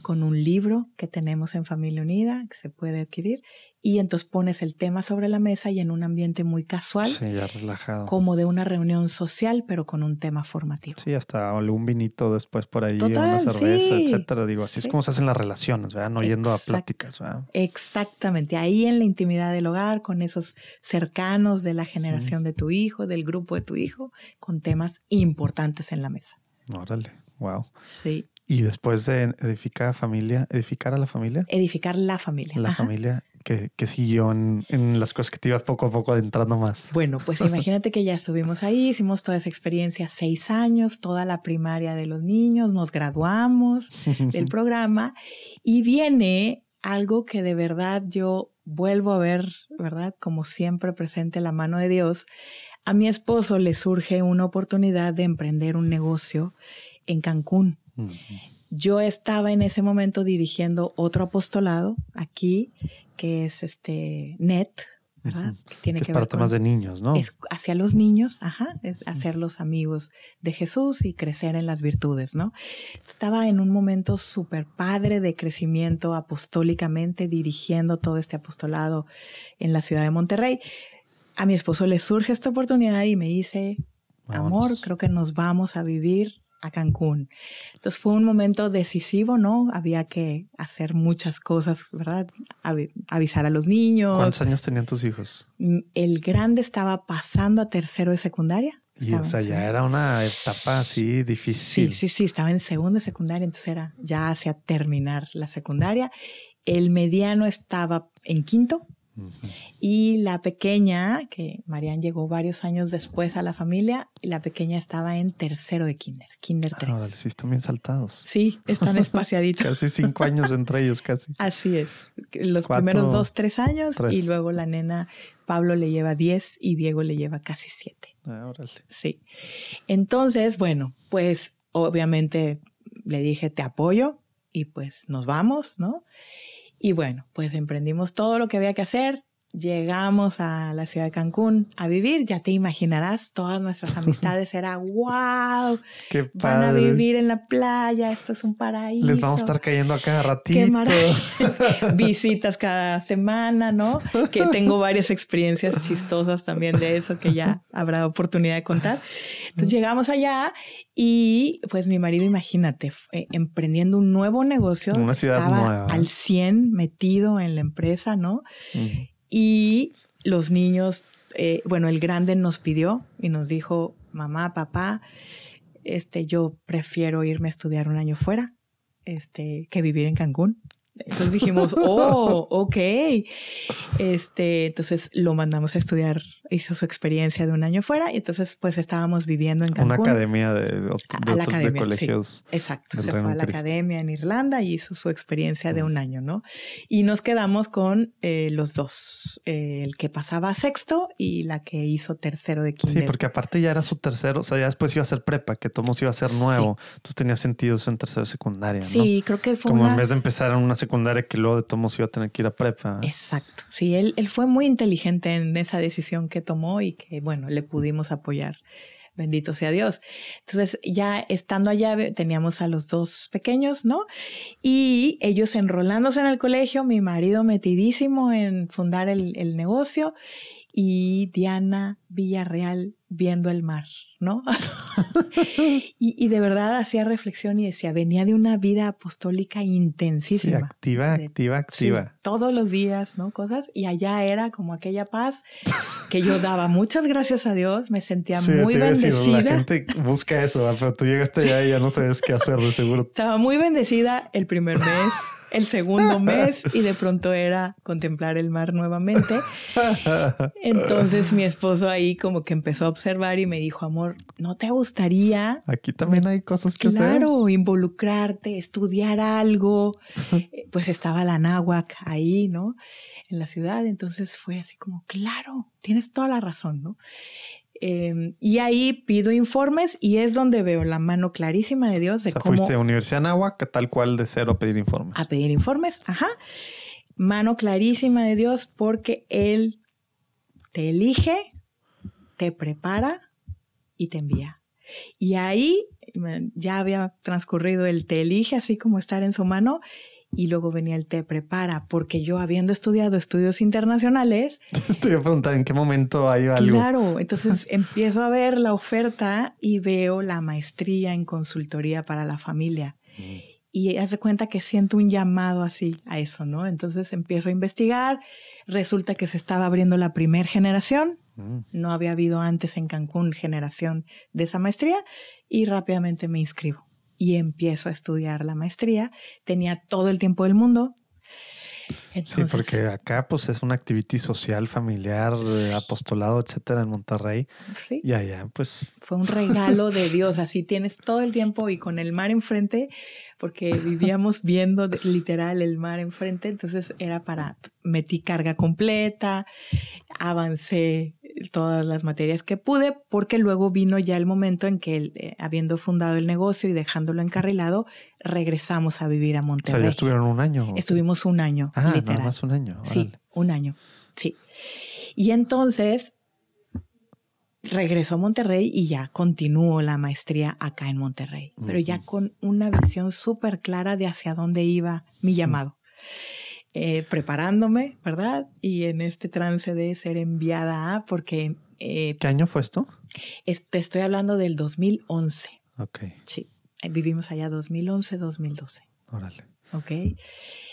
S1: con un libro que tenemos en Familia Unida, que se puede adquirir, y entonces pones el tema sobre la mesa y en un ambiente muy casual.
S3: Sí, ya relajado.
S1: Como de una reunión social, pero con un tema formativo.
S3: Sí, hasta un vinito después por ahí, una cerveza, etcétera. Digo, así es como se hacen las relaciones, ¿verdad? No yendo a pláticas, ¿verdad?
S1: Exactamente. Ahí en la intimidad del hogar, con esos cercanos de la generación de tu hijo, del grupo de tu hijo, con temas importantes en la mesa.
S3: Órale, wow.
S1: Sí.
S3: Y después de edificar familia, edificar a la familia.
S1: Edificar la familia.
S3: La familia que, que siguió en, en, las cosas que te ibas poco a poco adentrando más.
S1: Bueno, pues [laughs] imagínate que ya estuvimos ahí, hicimos toda esa experiencia, seis años, toda la primaria de los niños, nos graduamos del [laughs] programa y viene algo que de verdad yo vuelvo a ver, ¿verdad? Como siempre presente la mano de Dios. A mi esposo le surge una oportunidad de emprender un negocio en Cancún. Yo estaba en ese momento dirigiendo otro apostolado aquí, que es este NET, ¿verdad?
S3: Que tiene que, es para temas de niños, ¿no?
S1: Es hacia los niños, ajá, es hacerlos amigos de Jesús y crecer en las virtudes, ¿no? Estaba en un momento súper padre de crecimiento apostólicamente, dirigiendo todo este apostolado en la ciudad de Monterrey. A mi esposo le surge esta oportunidad y me dice, amor, creo que nos vamos a vivir a Cancún. Entonces fue un momento decisivo, ¿no? Había que hacer muchas cosas, ¿verdad? avisar a los niños.
S3: ¿Cuántos años tenían tus hijos?
S1: Mm, el grande estaba pasando a tercero de secundaria.
S3: Y o sea, ya era una etapa así difícil.
S1: Sí, sí, sí, estaba en segundo de secundaria, entonces era ya hacia terminar la secundaria. El mediano estaba en quinto y la pequeña, que Marian llegó varios años después a la familia, la pequeña estaba en tercero de kinder, kinder 3. Ah,
S3: sí, están bien saltados.
S1: Sí, están [laughs] espaciaditos.
S3: casi cinco años entre ellos, casi.
S1: Así es. Los primeros dos, tres años y luego la nena, Pablo le lleva diez y Diego le lleva casi siete.
S3: Ah, órale.
S1: Sí. Entonces, bueno, pues obviamente le dije, te apoyo y pues nos vamos, ¿no? Y bueno, pues emprendimos todo lo que había que hacer. Llegamos a la ciudad de Cancún a vivir, ya te imaginarás, todas nuestras [laughs] amistades era wow,
S3: Qué
S1: van a
S3: padre.
S1: vivir en la playa, esto es un paraíso.
S3: Les vamos a estar cayendo a cada ratito.
S1: Qué maravilla. [laughs] Visitas cada semana, ¿no? Que tengo varias experiencias chistosas también de eso que ya habrá oportunidad de contar. Entonces llegamos allá y pues mi marido, imagínate, fue emprendiendo un nuevo negocio.
S3: Una ciudad
S1: estaba
S3: nueva.
S1: al 100 metido en la empresa, ¿no?
S3: Mm.
S1: Y los niños, eh, bueno, el grande nos pidió y nos dijo, mamá, papá, este, yo prefiero irme a estudiar un año fuera, este, que vivir en Cancún. Entonces dijimos, [laughs] oh, ok. Este, entonces lo mandamos a estudiar, hizo su experiencia de un año fuera y entonces pues estábamos viviendo en
S3: Una
S1: Cancún.
S3: academia de, de,
S1: A la
S3: otros- de
S1: academia, sí.
S3: colegios.
S1: Exacto, se fue a la
S3: Cristo.
S1: academia en Irlanda y hizo su experiencia de un año, ¿no? Y nos quedamos con eh, los dos, eh, el que pasaba sexto y la que hizo tercero de
S3: Sí,
S1: kinder.
S3: porque aparte ya era su tercero, o sea, ya después iba a ser prepa, que Tomos iba a ser
S1: Sí.
S3: nuevo. Entonces tenía sentido eso en tercero secundaria, ¿no?
S1: Sí, creo que fue
S3: Como
S1: una...
S3: en vez de empezar en una secundaria que luego de Tomos iba a tener que ir a prepa.
S1: Exacto, sí, él, él fue muy inteligente en esa decisión que tomó y que, bueno, le pudimos apoyar. Bendito sea Dios. Entonces, ya estando allá, teníamos a los dos pequeños, ¿no? Y ellos enrolándose en el colegio, mi marido metidísimo en fundar el, el negocio y Diana Villarreal viendo el mar, ¿no? [laughs] y, y de verdad hacía reflexión y decía, venía de una vida apostólica
S3: Sí,
S1: intensísima.
S3: activa,
S1: De-
S3: activa, activa.
S1: Sí, todos los días, ¿no? Cosas. Y allá era como aquella paz que yo daba muchas gracias a Dios, me sentía
S3: Sí,
S1: muy
S3: te iba a decir,
S1: bendecida.
S3: la gente busca eso, ¿verdad? pero tú llegaste allá y ya no sabes qué hacer, de seguro.
S1: Estaba muy bendecida el primer mes, el segundo mes y de pronto era contemplar el mar nuevamente. [laughs] Entonces mi esposo ahí como que empezó a observar y me dijo, amor, ¿no te gustaría
S3: Aquí también hay cosas que hacer.
S1: Claro, involucrarte, estudiar algo. [laughs] Eh, Pues estaba la náhuac ahí, ¿no? En la ciudad. Entonces fue así como, claro, tienes toda la razón, ¿no? Eh, y ahí pido informes y es donde veo la mano clarísima de Dios de
S3: O sea,
S1: cómo
S3: fuiste a Universidad de Anáhuac, tal cual de cero a pedir informes.
S1: a pedir informes. Ajá. Mano clarísima de Dios porque Él te elige, te prepara y te envía. Y ahí ya había transcurrido el te elige, así como estar en su mano, y luego venía el te prepara, porque yo habiendo estudiado estudios internacionales, [laughs]
S3: Te iba a preguntar en qué momento hay algo.
S1: claro, entonces [laughs] empiezo a ver la oferta y veo la maestría en consultoría para la familia. Y hace cuenta que siento un llamado así a eso, ¿no? Entonces empiezo a investigar, resulta que se estaba abriendo la primer generación,
S3: Mm.
S1: no había habido antes en Cancún generación de esa maestría y rápidamente me inscribo y empiezo a estudiar la maestría. Tenía todo el tiempo del mundo. Entonces,
S3: sí, porque acá pues es una actividad social, familiar, apostolado, etcétera, en Monterrey.
S1: sí,
S3: Y allá, pues,
S1: fue un regalo de Dios. Así tienes todo el tiempo y con el mar enfrente, porque vivíamos viendo literal el mar enfrente. Entonces era para, metí carga completa, avancé todas las materias que pude, porque luego vino ya el momento en que, eh, habiendo fundado el negocio y dejándolo encarrilado, regresamos a vivir a
S3: o sea,
S1: Monterrey.
S3: ya estuvieron un año.
S1: Estuvimos un año,
S3: Ah,
S1: literal.
S3: nada más un año.
S1: Sí, un año. Sí. Y entonces regresó a Monterrey y ya continuó la maestría acá en Monterrey, pero ya con una visión súper clara de hacia dónde iba mi llamado. Eh, preparándome, ¿verdad? Y en este trance de ser enviada a, porque eh,
S3: ¿Qué año fue esto?
S1: es- te estoy hablando del 2011.
S3: Ok,
S1: Sí, vivimos allá 2011, 2012.
S3: órale.
S1: ¿ok?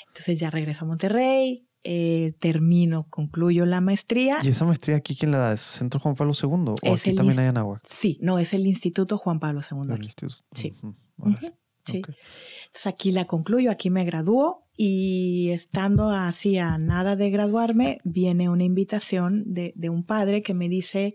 S1: Entonces ya regreso a Monterrey, eh, termino, concluyo la maestría.
S3: ¿Y esa maestría aquí quién la da? ¿Es Centro Juan Pablo II? ¿O
S1: Es
S3: aquí también hay Anáhuac?
S1: Sí, no, es el Instituto Juan Pablo II.
S3: El
S1: aquí. Sí.
S3: Ujú, órale.
S1: Ujú, sí. Entonces aquí la concluyo, aquí me gradúo y estando así a nada de graduarme, viene una invitación de, de un padre que me dice,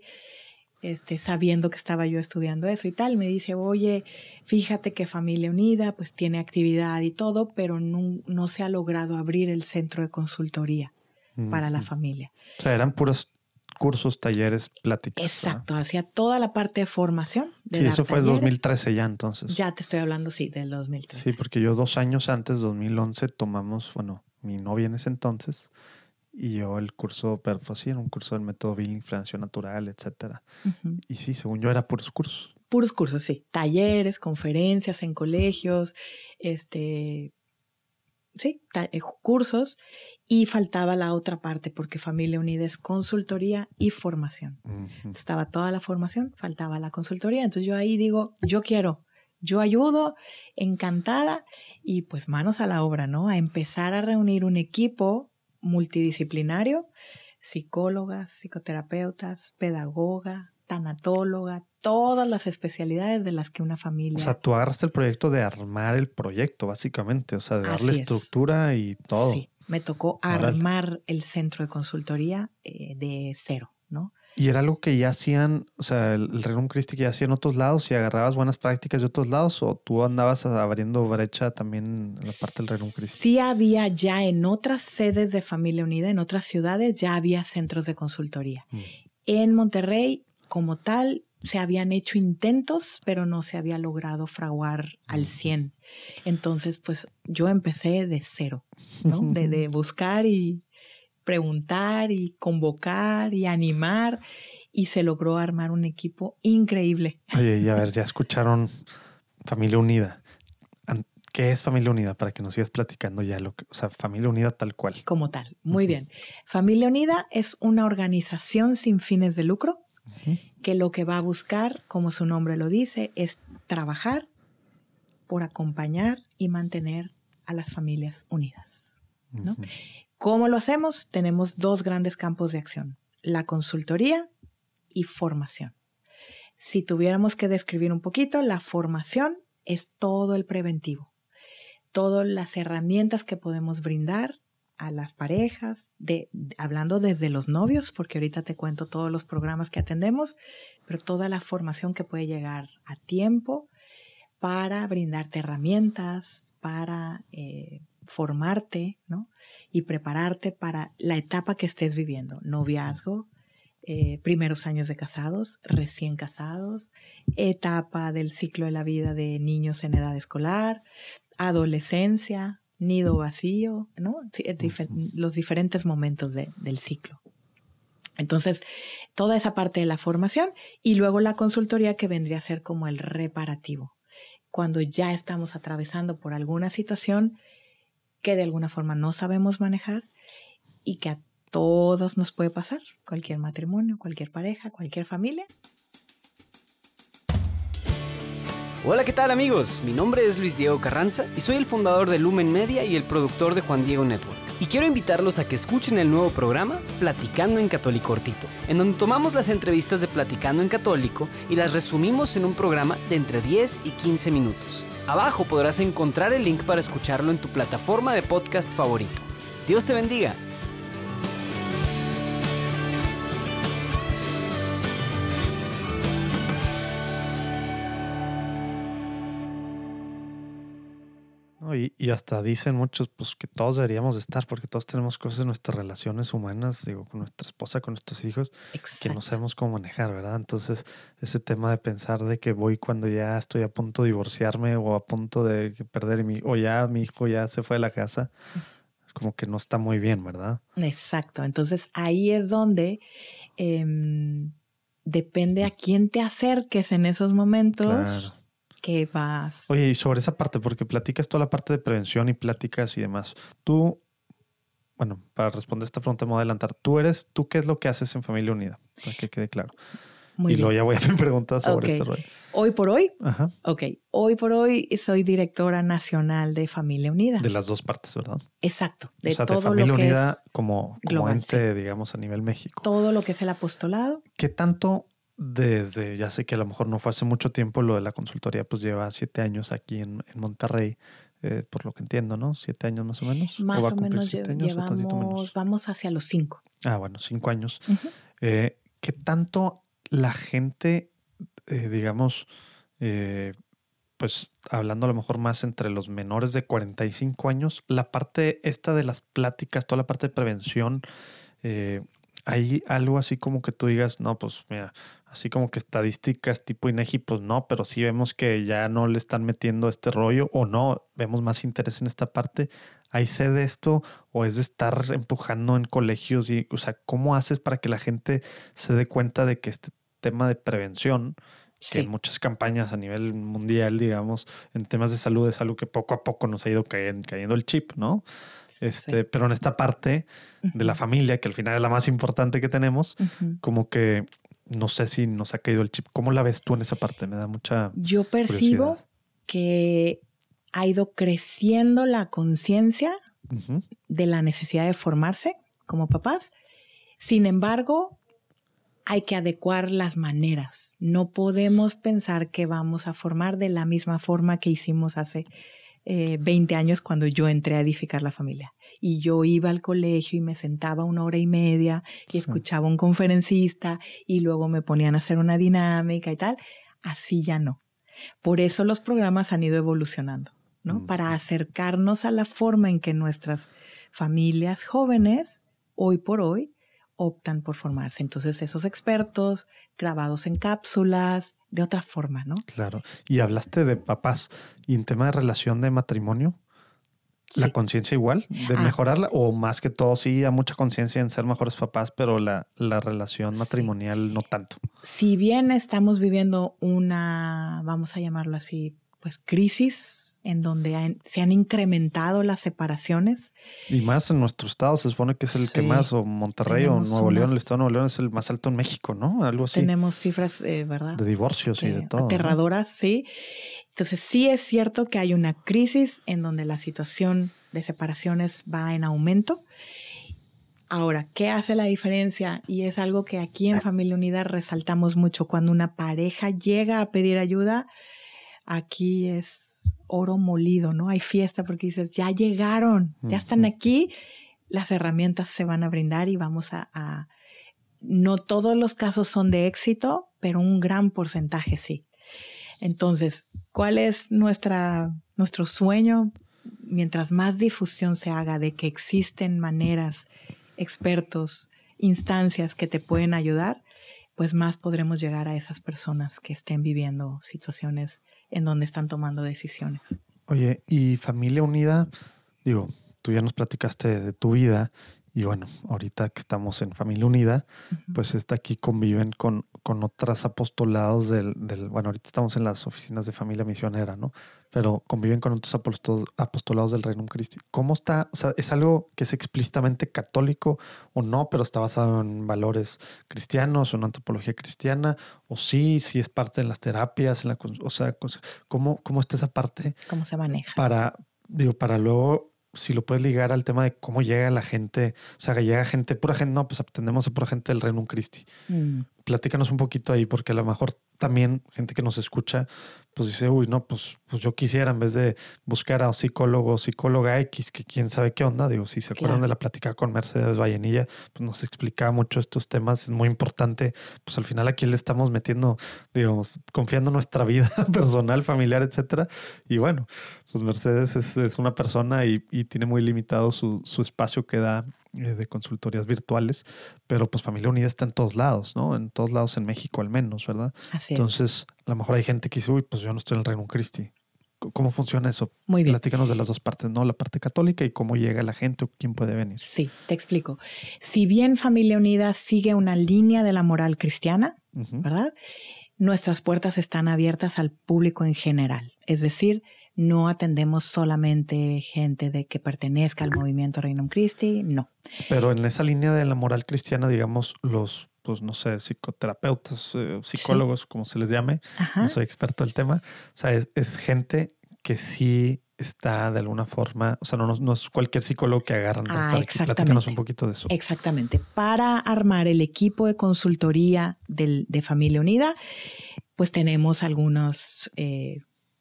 S1: este, sabiendo que estaba yo estudiando eso y tal, me dice, oye, fíjate que Familia Unida pues tiene actividad y todo, pero no, no se ha logrado abrir el centro de consultoría para la familia.
S3: O sea, eran puros cursos, talleres, pláticas.
S1: Exacto, hacía toda la parte de formación. De
S3: Sí, eso fue el
S1: talleres.
S3: 2013 ya entonces.
S1: Ya te estoy hablando, sí, del 2013.
S3: Sí, porque yo dos años antes, 2011, tomamos, bueno, mi novia en ese entonces y yo el curso, pero pues sí, era un curso del método Billing, Financiación Natural, etcétera. Y sí, según yo era puros cursos.
S1: Puros cursos, sí. Talleres, conferencias en colegios, este, sí, eh, cursos. Y faltaba la otra parte, porque Familia Unida es consultoría y formación. Estaba toda la formación, faltaba la consultoría. Entonces yo ahí digo, yo quiero, yo ayudo, encantada, y pues manos a la obra, ¿no? A empezar a reunir un equipo multidisciplinario, psicólogas, psicoterapeutas, pedagoga, tanatóloga, todas las especialidades de las que una familia.
S3: O sea, tú agarraste el proyecto de armar el proyecto, básicamente, o sea, de darle estructura y todo. Sí,
S1: me tocó armar el centro de consultoría eh, de cero, ¿no?
S3: Y era algo que ya hacían, o sea, el, Rerum Christi que ya hacía en otros lados y agarrabas buenas prácticas de otros lados o tú andabas abriendo brecha también en la parte del Rerum Christi.
S1: Sí había ya en otras sedes de Familia Unida, en otras ciudades ya había centros de consultoría. Mm. En Monterrey, como tal, se habían hecho intentos, pero no se había logrado fraguar al 100. Entonces, pues yo empecé de cero, ¿no? [laughs] de buscar y preguntar y convocar y animar y se logró armar un equipo increíble.
S3: Oye, y a ver, ya [laughs] escucharon Familia Unida. ¿Qué es Familia Unida? Para que nos sigas platicando ya lo que, o sea, Familia Unida tal cual.
S1: Como tal, muy bien. Familia Unida es una organización sin fines de lucro que lo que va a buscar, como su nombre lo dice, es trabajar por acompañar y mantener a las familias unidas. ¿no? ¿Cómo lo hacemos? Tenemos dos grandes campos de acción, la consultoría y formación. Si tuviéramos que describir un poquito, la formación es todo el preventivo, todas las herramientas que podemos brindar a las parejas, de, hablando desde los novios, porque ahorita te cuento todos los programas que atendemos, pero toda la formación que puede llegar a tiempo para brindarte herramientas, para eh, formarte, ¿no? Y prepararte para la etapa que estés viviendo, noviazgo, eh, primeros años de casados, recién casados, etapa del ciclo de la vida de niños en edad escolar, adolescencia, nido vacío, ¿no? los diferentes momentos del ciclo. Entonces, toda esa parte de la formación y luego la consultoría que vendría a ser como el reparativo. Cuando ya estamos atravesando por alguna situación que de alguna forma no sabemos manejar y que a todos nos puede pasar, cualquier matrimonio, cualquier pareja, cualquier familia.
S5: Hola, ¿qué tal amigos? Mi nombre es Luis Diego Carranza y soy el fundador de Lumen Media y el productor de Juan Diego Network. Y quiero invitarlos a que escuchen el nuevo programa Platicando en Católico Cortito, en donde tomamos las entrevistas de Platicando en Católico y las resumimos en un programa de entre 10 y 15 minutos. Abajo podrás encontrar el link para escucharlo en tu plataforma de podcast favorito. Dios te bendiga.
S3: Y, hasta dicen muchos pues que todos deberíamos estar porque todos tenemos cosas en nuestras relaciones humanas, digo, con nuestra esposa, con nuestros hijos, que no sabemos cómo manejar, ¿verdad? Entonces, ese tema de pensar de que voy cuando ya estoy a punto de divorciarme o a punto de perder mi, o ya mi hijo ya se fue de la casa, como que no está muy bien, ¿verdad?
S1: Exacto. Entonces, ahí es donde em, depende a quién te acerques en esos momentos. Claro que vas.
S3: Oye, y sobre esa parte, porque platicas toda la parte de prevención y pláticas y demás. Tú, bueno, para responder esta pregunta me voy a adelantar. Tú eres, ¿tú qué es lo que haces en Familia Unida? Para que quede claro. Muy y luego ya voy a hacer preguntas sobre este rollo.
S1: Hoy por hoy. Ajá. Ok. Hoy por hoy soy directora nacional de Familia Unida.
S3: De las dos partes, ¿verdad?
S1: Exacto.
S3: De todo Familia lo que Unida es como, como ente, digamos, a nivel México.
S1: Todo lo que es el apostolado.
S3: ¿Qué tanto desde, ya sé que a lo mejor no fue hace mucho tiempo, lo de la consultoría pues lleva siete años aquí en, Monterrey, eh, por lo que entiendo, ¿no? Siete años más o menos.
S1: Más o, menos llevamos, vamos hacia los cinco.
S3: Ah, bueno, cinco años. Eh, ¿Qué tanto la gente, eh, digamos, pues hablando a lo mejor más entre los menores de 45 años, la parte esta de las pláticas, toda la parte de prevención, hay algo así como que tú digas, no, pues mira, así como que estadísticas tipo INEGI, pues no, pero sí vemos que ya no le están metiendo este rollo o no, vemos más interés en esta parte. ¿hay sede esto o es de estar empujando en colegios? Y, o sea, ¿cómo haces para que la gente se dé cuenta de que este tema de prevención, que en muchas campañas a nivel mundial, digamos, en temas de salud es algo que poco a poco nos ha ido cayendo, el chip, ¿no? Este, Pero en esta parte de la familia, que al final es la más importante que tenemos, como que no sé si nos ha caído el chip. ¿Cómo la ves tú en esa parte? Me da mucha.
S1: Yo percibo que ha ido creciendo la conciencia de la necesidad de formarse como papás. Sin embargo, hay que adecuar las maneras. No podemos pensar que vamos a formar de la misma forma que hicimos hace 20 eh, años cuando yo entré a edificar la familia. Y yo iba al colegio y me sentaba una hora y media y escuchaba a un conferencista y luego me ponían a hacer una dinámica y tal. Así ya no. Por eso los programas han ido evolucionando, ¿no? Para acercarnos a la forma en que nuestras familias jóvenes, hoy por hoy, optan por formarse. Entonces, esos expertos grabados en cápsulas, de otra forma, ¿no?
S3: Claro. Y hablaste de papás y en tema de relación de matrimonio, la conciencia igual de ah. mejorarla o más que todo sí hay mucha conciencia en ser mejores papás, pero la, la relación matrimonial no tanto.
S1: Si bien estamos viviendo una, vamos a llamarlo así, pues crisis en donde se han incrementado las separaciones.
S3: Y más en nuestro estado, se supone que es el que más, o Monterrey o Nuevo León, el estado de Nuevo León es el más alto en México, ¿no? Algo así.
S1: Tenemos cifras, eh, ¿verdad?
S3: De divorcios y de todo.
S1: Aterradoras, sí. Entonces sí es cierto que hay una crisis en donde la situación de separaciones va en aumento. Ahora, ¿qué hace la diferencia? Y es algo que aquí en Familia Unida resaltamos mucho. Cuando una pareja llega a pedir ayuda, aquí es oro molido, ¿no? Hay fiesta porque dices, ya llegaron, ya están aquí, las herramientas se van a brindar y vamos a, no todos los casos son de éxito, pero un gran porcentaje sí. Entonces, ¿cuál es nuestra, nuestro sueño? Mientras más difusión se haga de que existen maneras, expertos, instancias que te pueden ayudar, pues más podremos llegar a esas personas que estén viviendo situaciones en donde están tomando decisiones.
S3: Oye, y familia unida, digo, tú ya nos platicaste de tu vida y bueno, ahorita que estamos en familia unida, pues está aquí conviven con, con otras apostolados del, del, bueno, ahorita estamos en las oficinas de familia misionera, ¿no? Pero conviven con otros apostolados del Reino Christi. ¿Cómo está? O sea, ¿es algo que es explícitamente católico o no, pero está basado en valores cristianos o en antropología cristiana? ¿O sí, sí es parte de las terapias? En la, o sea, ¿cómo, ¿cómo está esa parte?
S1: ¿Cómo se maneja?
S3: Para, digo, para luego si lo puedes ligar al tema de cómo llega la gente, o sea, que llega gente, pura gente, no, pues atendemos a pura gente del Reino Christi. Mm. Platícanos un poquito ahí, porque a lo mejor también gente que nos escucha, pues dice, uy, no, pues, pues yo quisiera en vez de buscar a un psicólogo o psicóloga X, que quién sabe qué onda, digo, si se acuerdan de la plática con Mercedes Vallenilla, pues nos explicaba mucho estos temas, es muy importante, pues al final aquí le estamos metiendo, digamos, confiando nuestra vida [laughs] personal, familiar, etcétera, y bueno, pues Mercedes es, una persona y, tiene muy limitado su, su espacio que da de consultorías virtuales, pero pues Familia Unida está en todos lados, ¿no? En todos lados en México al menos, ¿verdad?
S1: Así
S3: Entonces, a lo mejor hay gente que dice, uy, pues yo no estoy en el Reino Christi. ¿Cómo funciona eso?
S1: Muy bien.
S3: Platícanos de las dos partes, ¿no? La parte católica y cómo llega la gente o quién puede venir.
S1: Sí, te explico. Si bien Familia Unida sigue una línea de la moral cristiana, ¿verdad? Nuestras puertas están abiertas al público en general. Es decir, no atendemos solamente gente de que pertenezca al movimiento Reino Christi, no.
S3: Pero en esa línea de la moral cristiana, digamos, los, pues no sé, psicoterapeutas, eh, psicólogos, como se les llame, no soy experto del tema, o sea, es, gente que sí está de alguna forma, o sea, no, no, es cualquier psicólogo que agarran.
S1: Ah, exactamente.
S3: un poquito de eso.
S1: Exactamente. Para armar el equipo de consultoría del, de Familia Unida, pues tenemos algunos eh,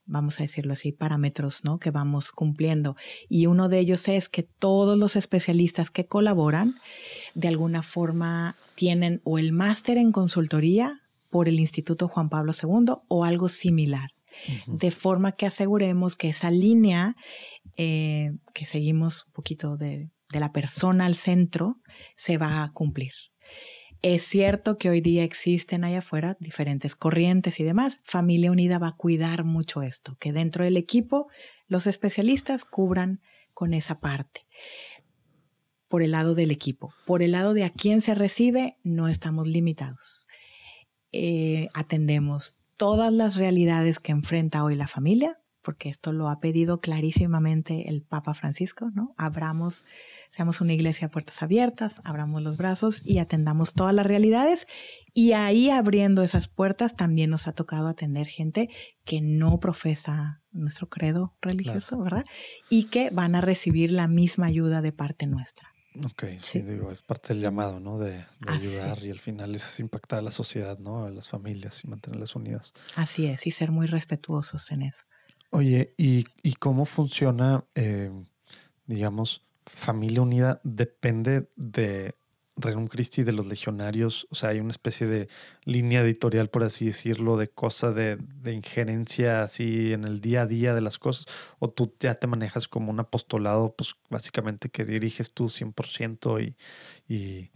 S1: vamos a decirlo así, parámetros ¿no? que vamos cumpliendo. Y uno de ellos es que todos los especialistas que colaboran de alguna forma tienen o el máster en consultoría por el Instituto Juan Pablo II o algo similar. De forma que aseguremos que esa línea eh, que seguimos un poquito de, de la persona al centro se va a cumplir. Es cierto que hoy día existen allá afuera diferentes corrientes y demás. Familia Unida va a cuidar mucho esto, que dentro del equipo los especialistas cubran con esa parte por el lado del equipo. Por el lado de a quién se recibe, no estamos limitados. Eh, atendemos todas las realidades que enfrenta hoy la familia, porque esto lo ha pedido clarísimamente el Papa Francisco, ¿no? Abramos, seamos una iglesia a puertas abiertas, abramos los brazos y atendamos todas las realidades. Y ahí abriendo esas puertas también nos ha tocado atender gente que no profesa nuestro credo religioso, ¿verdad? Y que van a recibir la misma ayuda de parte nuestra.
S3: Ok, sí, digo, es parte del llamado, ¿no? De, ayudar y al final es impactar a la sociedad, ¿no? A las familias y mantenerlas unidas.
S1: Así es, y ser muy respetuosos en eso.
S3: Oye, ¿y, y cómo funciona, eh, digamos, familia unida? Depende de, Regnum Christi de los legionarios, o sea, hay una especie de línea editorial, por así decirlo, de cosa de, injerencia así en el día a día de las cosas, o tú ya te manejas como un apostolado, pues básicamente que diriges tú 100% y, y,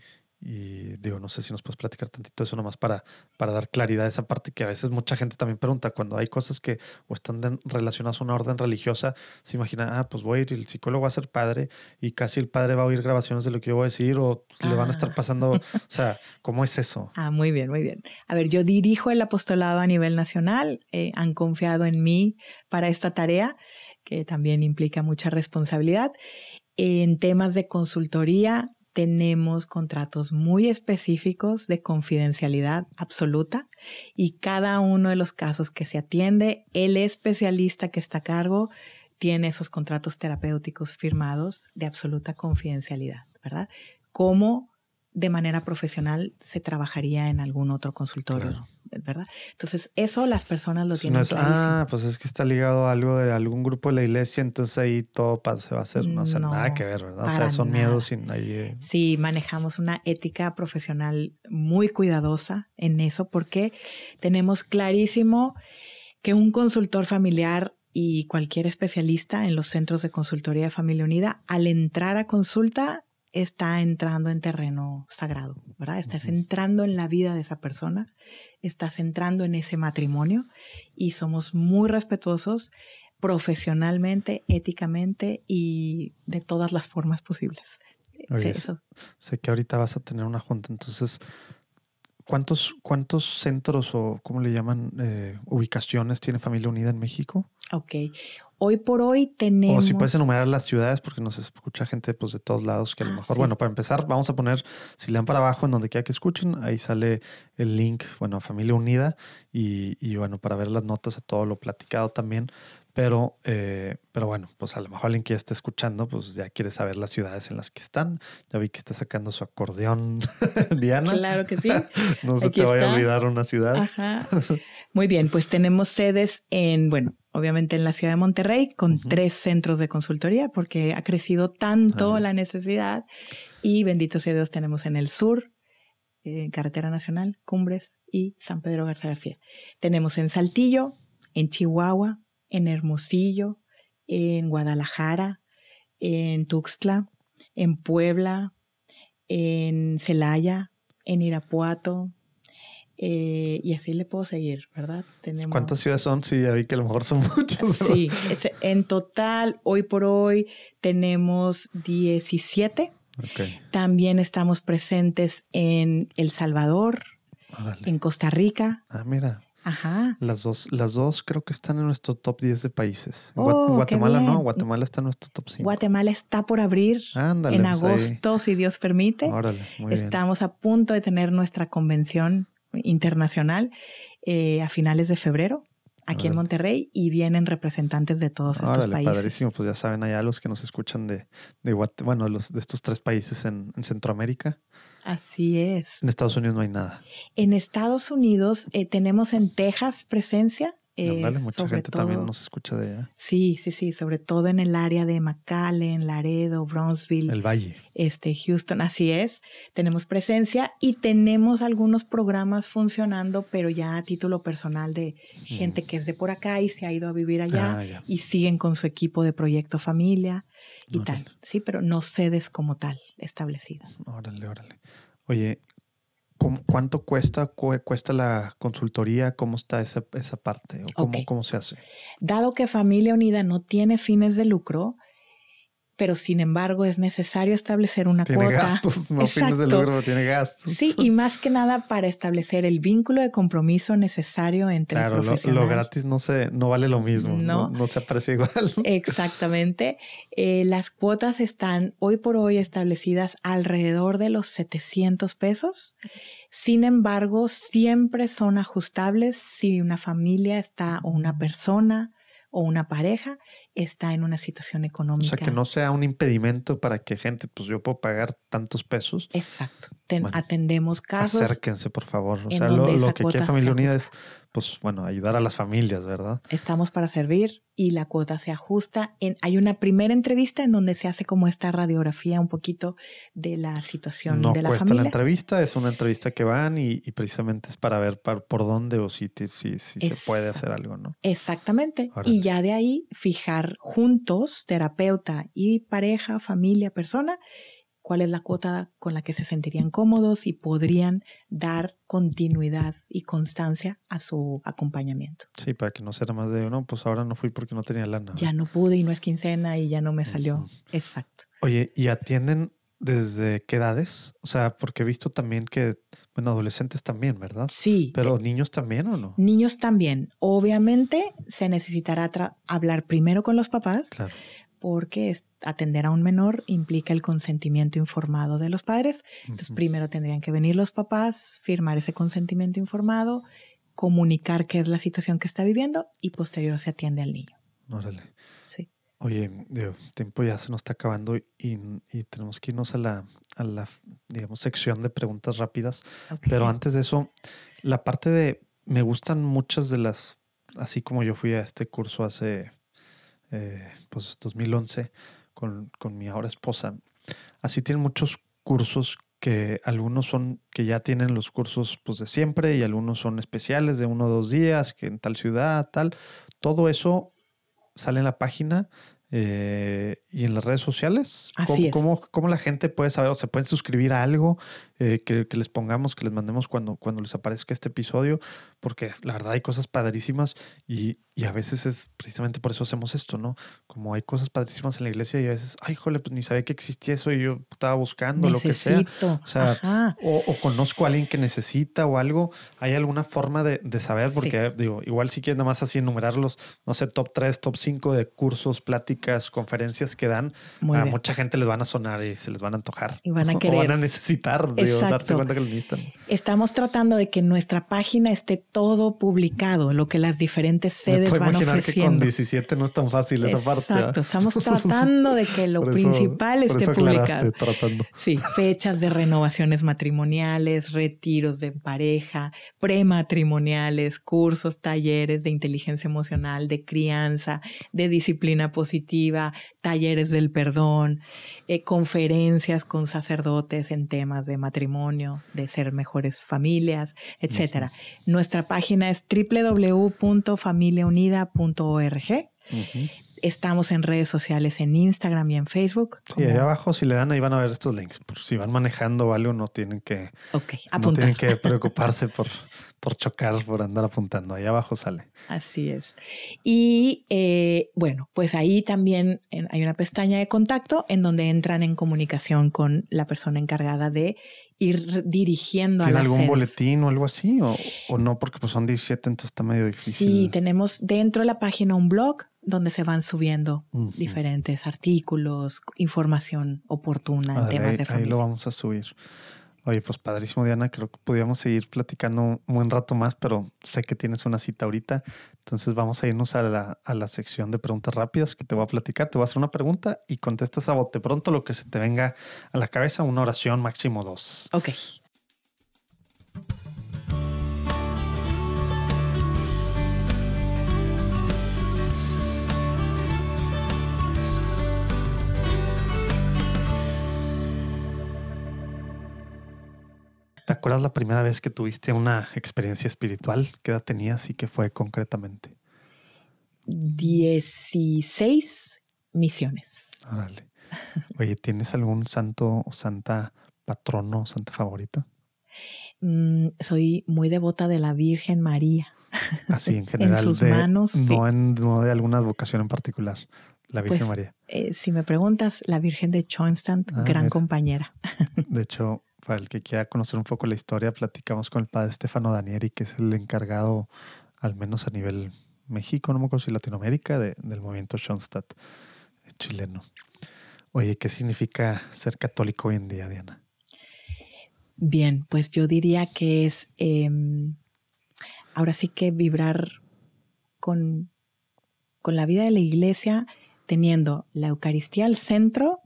S3: y digo, no sé si nos puedes platicar tantito eso nomás para, para dar claridad a esa parte que a veces mucha gente también pregunta cuando hay cosas que o están relacionadas a una orden religiosa, se imagina, ah, pues voy a ir, el psicólogo va a ser padre y casi el padre va a oír grabaciones de lo que yo voy a decir o le van a estar ah. pasando, o [laughs] sea, ¿cómo es eso?
S1: Ah, muy bien, muy bien. A ver, yo dirijo el apostolado a nivel nacional, eh, han confiado en mí para esta tarea que también implica mucha responsabilidad. En temas de consultoría, tenemos contratos muy específicos de confidencialidad absoluta y cada uno de los casos que se atiende, el especialista que está a cargo tiene esos contratos terapéuticos firmados de absoluta confidencialidad, ¿verdad? Como de manera profesional se trabajaría en algún otro consultorio. ¿verdad? Entonces, eso las personas lo tienen
S3: Ah, pues es que está ligado a algo de algún grupo de la iglesia, entonces ahí todo se va a hacer, no, o sea, nada que ver, ¿verdad? O sea, son miedos sin ahí. Eh.
S1: Sí, manejamos una ética profesional muy cuidadosa en eso porque tenemos clarísimo que un consultor familiar y cualquier especialista en los centros de consultoría de familia unida, al entrar a consulta, está entrando en terreno sagrado, ¿verdad? Estás entrando en la vida de esa persona, estás entrando en ese matrimonio y somos muy respetuosos profesionalmente, éticamente y de todas las formas posibles.
S3: sé que ahorita vas a tener una junta, entonces ¿Cuántos, ¿Cuántos centros o, ¿cómo le llaman, eh, ubicaciones tiene Familia Unida en México?
S1: Ok. Hoy por hoy tenemos...
S3: O si puedes enumerar las ciudades, porque nos escucha gente pues, de todos lados, que a lo ah, mejor, bueno, para empezar, vamos a poner, si le dan para abajo, en donde quiera que escuchen, ahí sale el link, bueno, a Familia Unida, y, y bueno, para ver las notas a todo lo platicado también. Pero, eh, pero bueno, pues a lo mejor alguien que ya está escuchando, pues ya quiere saber las ciudades en las que están. Ya vi que está sacando su acordeón, [laughs] Diana.
S1: Claro que sí. [laughs]
S3: no se te vaya a olvidar una ciudad.
S1: Ajá. [laughs] Muy bien, pues tenemos sedes en, bueno, obviamente en la ciudad de Monterrey, con tres centros de consultoría, porque ha crecido tanto la necesidad. Y bendito sea Dios, tenemos en el sur, en Carretera Nacional, Cumbres y San Pedro Garza García. Tenemos en Saltillo, en Chihuahua, en Hermosillo, en Guadalajara, en Tuxtla, en Puebla, en Celaya, en Irapuato, eh, y así le puedo seguir, ¿verdad?
S3: Tenemos... ¿Cuántas ciudades son? Sí, ya vi que a lo mejor son [laughs] muchas.
S1: Sí, en total, hoy por hoy tenemos 17. También estamos presentes en El Salvador, en Costa Rica.
S3: Ah, mira.
S1: Ajá.
S3: Las dos, las dos creo que están en nuestro top 10 de países. Oh, Guatemala no, Guatemala está en nuestro top 5.
S1: Guatemala está por abrir en pues agosto, si Dios permite.
S3: Órale, muy
S1: Estamos a punto de tener nuestra convención internacional eh, a finales de febrero aquí en Monterrey y vienen representantes de todos estos países.
S3: Padrísimo, pues ya saben allá los que nos escuchan de, de bueno, los, de estos tres países en, en Centroamérica.
S1: Así es.
S3: En Estados Unidos no hay nada.
S1: En Estados Unidos eh, tenemos en Texas presencia.
S3: Eh, mucha gente también nos escucha de allá.
S1: Sí, sí, sí, sobre todo en el área de McAllen, Laredo, Brownsville.
S3: El Valle.
S1: Este, Houston, así es. Tenemos presencia y tenemos algunos programas funcionando, pero ya a título personal de gente mm. que es de por acá y se ha ido a vivir allá ah, y siguen con su equipo de proyecto familia y tal. Sí, pero no sedes como tal establecidas.
S3: Órale, órale. Oye, ¿cuánto cuesta, cuesta la consultoría? ¿Cómo está esa, esa parte? ¿O cómo, ¿Cómo se hace?
S1: Dado que Familia Unida no tiene fines de lucro, pero sin embargo es necesario establecer una
S3: tiene
S1: cuota.
S3: gastos, no de lucro, tiene gastos.
S1: Sí, y más que nada para establecer el vínculo de compromiso necesario entre
S3: claro,
S1: el profesional.
S3: Lo, lo, gratis no se, no vale lo mismo, no, no, no se aprecia igual. [laughs]
S1: Exactamente. Eh, las cuotas están hoy por hoy establecidas alrededor de los 700 pesos. Sin embargo, siempre son ajustables si una familia está o una persona o una pareja está en una situación económica.
S3: O sea, que no sea un impedimento para que gente, pues yo puedo pagar tantos pesos.
S1: Exacto. Ten, bueno, atendemos casos.
S3: Acérquense, por favor. O sea, lo, lo que quiere Familia Unida es, pues bueno, ayudar a las familias, ¿verdad?
S1: Estamos para servir y la cuota se ajusta. En, hay una primera entrevista en donde se hace como esta radiografía un poquito de la situación
S3: no
S1: de la
S3: cuesta
S1: familia.
S3: la entrevista, es una entrevista que van y, y precisamente es para ver par, por dónde o si, si, si se puede hacer algo, ¿no?
S1: Exactamente. Ahora. Y ya de ahí fijar juntos, terapeuta y pareja, familia, persona, cuál es la cuota con la que se sentirían cómodos y podrían dar continuidad y constancia a su acompañamiento.
S3: Sí, para que no sea más de, no, pues ahora no fui porque no tenía lana.
S1: Ya no pude y no es quincena y ya no me salió. Uh -huh. Exacto.
S3: Oye, ¿y atienden desde qué edades? O sea, porque he visto también que, bueno, adolescentes también, ¿verdad?
S1: Sí.
S3: Pero eh, niños también o no?
S1: Niños también. Obviamente se necesitará hablar primero con los papás.
S3: Claro
S1: porque atender a un menor implica el consentimiento informado de los padres. Entonces, uh -huh. primero tendrían que venir los papás, firmar ese consentimiento informado, comunicar qué es la situación que está viviendo y posterior se atiende al niño.
S3: Órale.
S1: Sí.
S3: Oye, el tiempo ya se nos está acabando y, y tenemos que irnos a la, a la, digamos, sección de preguntas rápidas. Okay. Pero antes de eso, la parte de, me gustan muchas de las, así como yo fui a este curso hace eh, pues 2011 con, con, mi ahora esposa. Así tienen muchos cursos que algunos son que ya tienen los cursos pues de siempre y algunos son especiales de uno o dos días, que en tal ciudad, tal. Todo eso sale en la página eh, y en las redes sociales.
S1: Así
S3: ¿Cómo,
S1: es.
S3: ¿cómo, ¿Cómo, la gente puede saber o se pueden suscribir a algo eh, que, que, les pongamos, que les mandemos cuando, cuando les aparezca este episodio? Porque la verdad hay cosas padrísimas y, y, a veces es precisamente por eso hacemos esto, ¿no? Como hay cosas padrísimas en la iglesia y a veces, ay, jole, pues ni sabía que existía eso y yo estaba buscando
S1: Necesito.
S3: lo que sea. O sea, o, o, conozco a alguien que necesita o algo. ¿Hay alguna forma de, de saber? Porque sí. digo, igual si quieres nada más así enumerarlos, no sé, top 3, top 5 de cursos, pláticas, conferencias que dan,
S1: Muy
S3: a
S1: bien.
S3: mucha gente les van a sonar y se les van a antojar.
S1: Y van a [laughs]
S3: o
S1: querer.
S3: van a necesitar, digo, darse cuenta que lo necesitan.
S1: Estamos tratando de que nuestra página esté todo publicado, lo que las diferentes sedes
S3: Me
S1: van ofreciendo.
S3: que con 17 no es tan fácil esa parte.
S1: Exacto, estamos [laughs] tratando de que lo
S3: eso-
S1: principal esté publicado.
S3: tratando.
S1: Sí, fechas de renovaciones matrimoniales, retiros de pareja, prematrimoniales, cursos, talleres de inteligencia emocional, de crianza, de disciplina positiva, talleres del perdón, eh, conferencias con sacerdotes en temas de matrimonio, de ser mejores familias, etcétera. Nuestra página es www.familiaunida.org.
S3: Ujú.
S1: Estamos en redes sociales en Instagram y en Facebook.
S3: Sí,
S1: como-
S3: ahí abajo, si le dan, ahí van a ver estos links. Por si van manejando o algo, no tienen que, no tienen que preocuparse por, por chocar, por andar apuntando. Ahí abajo sale.
S1: Así es. Y eh, bueno, pues ahí también hay una pestaña de contacto en donde entran en comunicación con la persona encargada de ir dirigiendo a
S3: ¿Tiene
S1: las
S3: algún
S1: sedes.
S3: boletín o algo así? O, o no? Porque pues son 17, entonces está medio difícil.
S1: Sí, tenemos dentro de la página un blog donde se van subiendo diferentes artículos, información oportuna en temas
S3: ahí,
S1: de
S3: ahí
S1: familia.
S3: lo vamos a subir. Oye, pues padrísimo, Diana. Creo que podríamos seguir platicando un buen rato más, pero sé que tienes una cita ahorita. Entonces vamos a irnos a la, a la sección de preguntas rápidas que te voy a platicar. Te voy a hacer una pregunta y contestas a bote pronto lo que se te venga a la cabeza, una oración máximo dos.
S1: Ok.
S3: ¿Te acuerdas la primera vez que tuviste una experiencia espiritual? ¿Qué edad tenías y qué fue concretamente?
S1: 16 misiones.
S3: Órale. Oye, ¿tienes algún santo o santa patrono o santa favorita?
S1: Mm, soy muy devota de la Virgen María.
S3: Así en [laughs] general.
S1: en sus
S3: de-
S1: manos. sí.
S3: No, en, no de alguna vocación en particular. La Virgen
S1: Pues,
S3: María.
S1: Eh, si me preguntas, la Virgen de Schoenstatt,
S3: Ah,
S1: gran
S3: mira.
S1: compañera.
S3: De hecho, para el que quiera conocer un poco la historia, platicamos con el padre Stefano Danieri, que es el encargado, al menos a nivel México, no me acuerdo si Latinoamérica, de- del movimiento Schoenstatt es chileno. Oye, ¿qué significa ser católico hoy en día, Diana?
S1: Bien, pues yo diría que es em, ahora sí que vibrar con, con la vida de la iglesia, teniendo la Eucaristía al centro,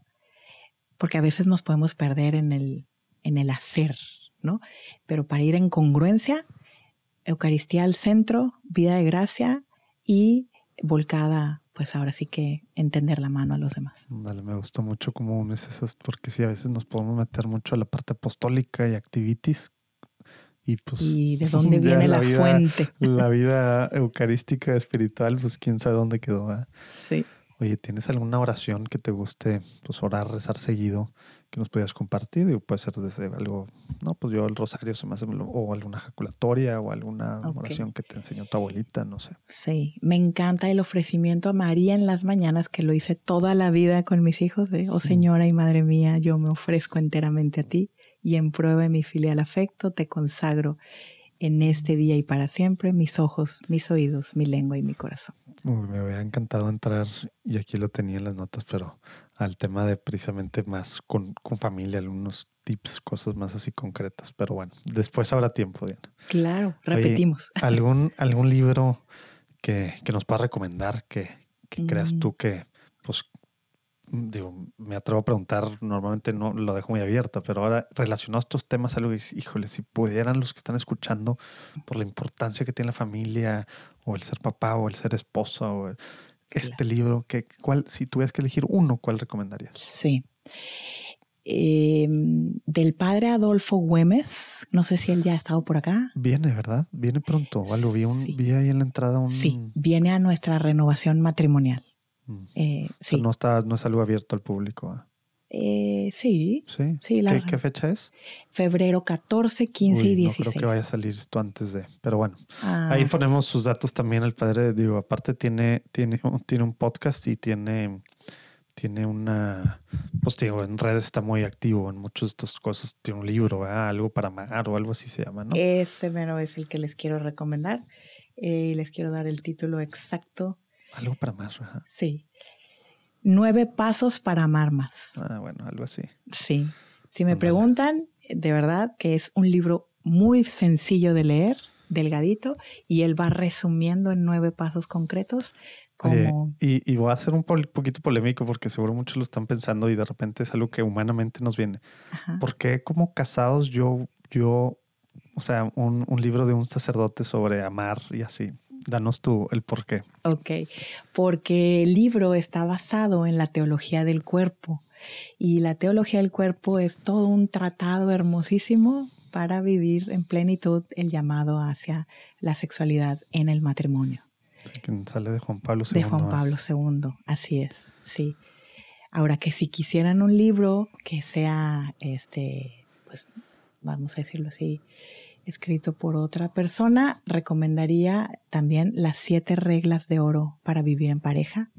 S1: porque a veces nos podemos perder en el, en el hacer, ¿no? Pero para ir en congruencia, Eucaristía al centro, vida de gracia y volcada, pues ahora sí que entender la mano a los demás.
S3: Dale, me gustó mucho cómo unes esas, porque sí, a veces nos podemos meter mucho a la parte apostólica y activities. Y pues.
S1: Y de dónde [laughs] viene la,
S3: vida-
S1: fuente.
S3: La vida eucarística, espiritual, pues quién sabe dónde quedó.
S1: Sí.
S3: Oye, ¿tienes alguna oración que te guste pues orar, rezar seguido que nos podías compartir? Digo, puede ser desde algo, no, pues yo el rosario se me hace, o alguna ejaculatoria o alguna oración que te enseñó tu abuelita, no sé.
S1: Sí, me encanta el ofrecimiento a María en las mañanas, que lo hice toda la vida con mis hijos, de, oh Señora y Madre mía, yo me ofrezco enteramente a ti y en prueba de mi filial afecto te consagro en este día y para siempre mis ojos, mis oídos, mi lengua y mi corazón.
S3: Uy, me hubiera encantado entrar, y aquí lo tenía en las notas, pero al tema de precisamente más con, con familia, algunos tips, cosas más así concretas. Pero bueno, después habrá tiempo, Diana.
S1: Claro,
S3: Oye,
S1: repetimos. [laughs]
S3: ¿Algún, algún libro que, que nos pueda recomendar que, que creas
S1: Mm.
S3: tú que, pues, digo, me atrevo a preguntar, normalmente no lo dejo muy abierta, pero ahora relacionado a estos temas, algo que, híjole, si pudieran los que están escuchando, por la importancia que tiene la familia, o el ser papá, o el ser esposa, o el- este libro, que, ¿cuál, si tuvieras que elegir uno, ¿cuál recomendarías?
S1: Sí. Eh, del padre Adolfo Güemes, no sé si él ya ha estado por acá.
S3: Viene, ¿verdad? Viene pronto. o algo. vi, un,
S1: Sí.
S3: vi ahí en la entrada un...
S1: Sí, viene a nuestra renovación matrimonial.
S3: Mm.
S1: Eh, sí,
S3: no, está, no es algo abierto al público. ¿ah?
S1: Eh, sí,
S3: Sí.
S1: Sí, la-
S3: ¿Qué, qué fecha es?
S1: febrero 14, 15
S3: Uy,
S1: y
S3: No
S1: 16.
S3: creo que vaya a salir esto antes de. Pero bueno,
S1: Ah,
S3: ahí ponemos sus datos también. El padre, digo, aparte tiene, tiene, tiene un podcast y tiene, tiene una. Pues digo, en redes está muy activo en muchas de estas cosas. Tiene un libro, ¿verdad? algo para amar o algo así se llama, ¿no?
S1: Ese mero es el que les quiero recomendar. Eh, les quiero dar el título exacto.
S3: Algo para amar.
S1: Sí. Nueve pasos para amar más.
S3: Ah, bueno, algo así.
S1: Sí. Si me preguntan, de verdad que es un libro muy sencillo de leer, delgadito, y él va resumiendo en nueve pasos concretos como...
S3: y, y voy a ser un poquito polémico porque seguro muchos lo están pensando y de repente es algo que humanamente nos viene.
S1: Ajá.
S3: ¿Por qué como casados yo, yo, o sea, un, un libro de un sacerdote sobre amar y así? Danos tú el por qué.
S1: Ok, porque el libro está basado en la teología del cuerpo y la teología del cuerpo es todo un tratado hermosísimo para vivir en plenitud el llamado hacia la sexualidad en el matrimonio
S3: que sale de Juan Pablo II.
S1: de Juan. Pablo II. Así es, sí. Ahora que si quisieran un libro que sea, este, pues, vamos a decirlo así, escrito por otra persona, recomendaría también Las siete reglas de oro para vivir en pareja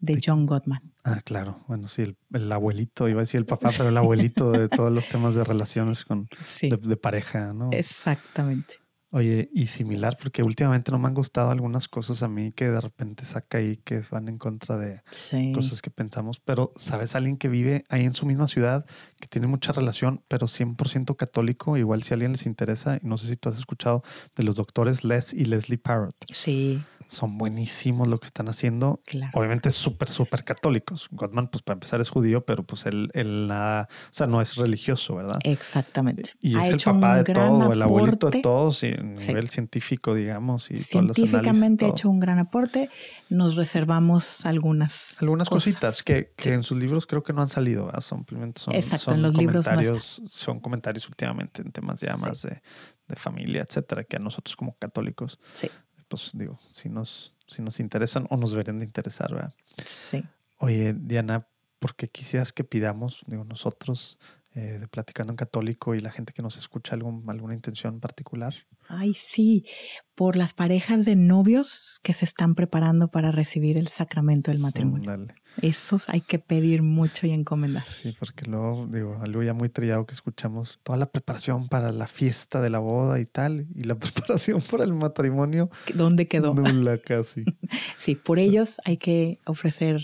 S1: de John Gottman.
S3: Ah, claro. Bueno, sí, el, el abuelito, iba a decir el papá, pero el abuelito de todos los temas de relaciones con,
S1: Sí,
S3: de, de pareja, ¿no?
S1: exactamente.
S3: Oye, y similar, porque últimamente no me han gustado algunas cosas a mí que de repente saca ahí que van en contra de,
S1: Sí.
S3: cosas que pensamos, pero sabes alguien que vive ahí en su misma ciudad, que tiene mucha relación, pero 100% católico, igual si a alguien les interesa, y no sé si tú has escuchado de los doctores Les y Leslie Parrott,
S1: Sí,
S3: son buenísimos lo que están haciendo.
S1: claro.
S3: Obviamente súper, súper católicos. Gottman, pues para empezar es judío, pero pues él, él nada, o sea, no es religioso, ¿verdad?
S1: Exactamente.
S3: Y
S1: ha
S3: es el
S1: hecho
S3: papá
S1: un
S3: de todo, el abuelito de todos, y a
S1: Sí.
S3: nivel científico, digamos, y
S1: Científicamente ha hecho un gran aporte. Nos reservamos algunas
S3: Algunas
S1: cosas.
S3: cositas que, que
S1: Sí.
S3: en sus libros creo que no han salido, ¿verdad? simplemente son,
S1: Exacto,
S3: son
S1: en los libros no
S3: comentarios, son comentarios últimamente en temas ya
S1: Sí.
S3: más de, de familia, etcétera, que a nosotros como católicos,
S1: Sí,
S3: pues digo, si nos, si nos interesan o nos deberían de interesar, ¿verdad?
S1: sí.
S3: Oye, Diana, ¿por qué quisieras que pidamos, digo, nosotros eh, de Platicando en Católico y la gente que nos escucha algún, alguna intención particular?
S1: Ay, sí, por las parejas de novios que se están preparando para recibir el sacramento del matrimonio.
S3: Dale.
S1: Esos hay que pedir mucho y encomendar.
S3: Sí, porque luego, digo, algo ya muy trillado que escuchamos, toda la preparación para la fiesta de la boda y tal, y la [laughs] preparación para el matrimonio.
S1: ¿Dónde quedó?
S3: Nula [laughs] casi.
S1: sí, por ellos hay que ofrecer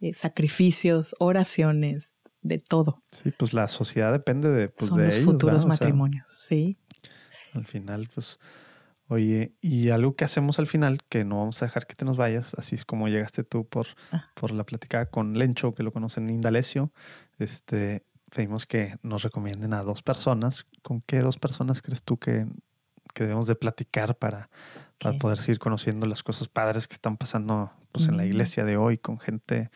S1: eh, sacrificios, oraciones, de todo.
S3: Sí, pues la sociedad depende de, pues,
S1: Son
S3: de
S1: los
S3: ellos,
S1: futuros
S3: ¿verdad? O sea,
S1: matrimonios, sí.
S3: al final, pues, oye, y algo que hacemos al final, que no vamos a dejar que te nos vayas, así es como llegaste tú por,
S1: Ah.
S3: por la platicada con Lencho, que lo conocen Indalecio, este, pedimos que nos recomienden a dos personas. ¿Con qué dos personas crees tú que, que debemos de platicar para, para poder seguir conociendo las cosas padres que están pasando pues, en la
S1: Mm.
S3: iglesia de hoy con gente,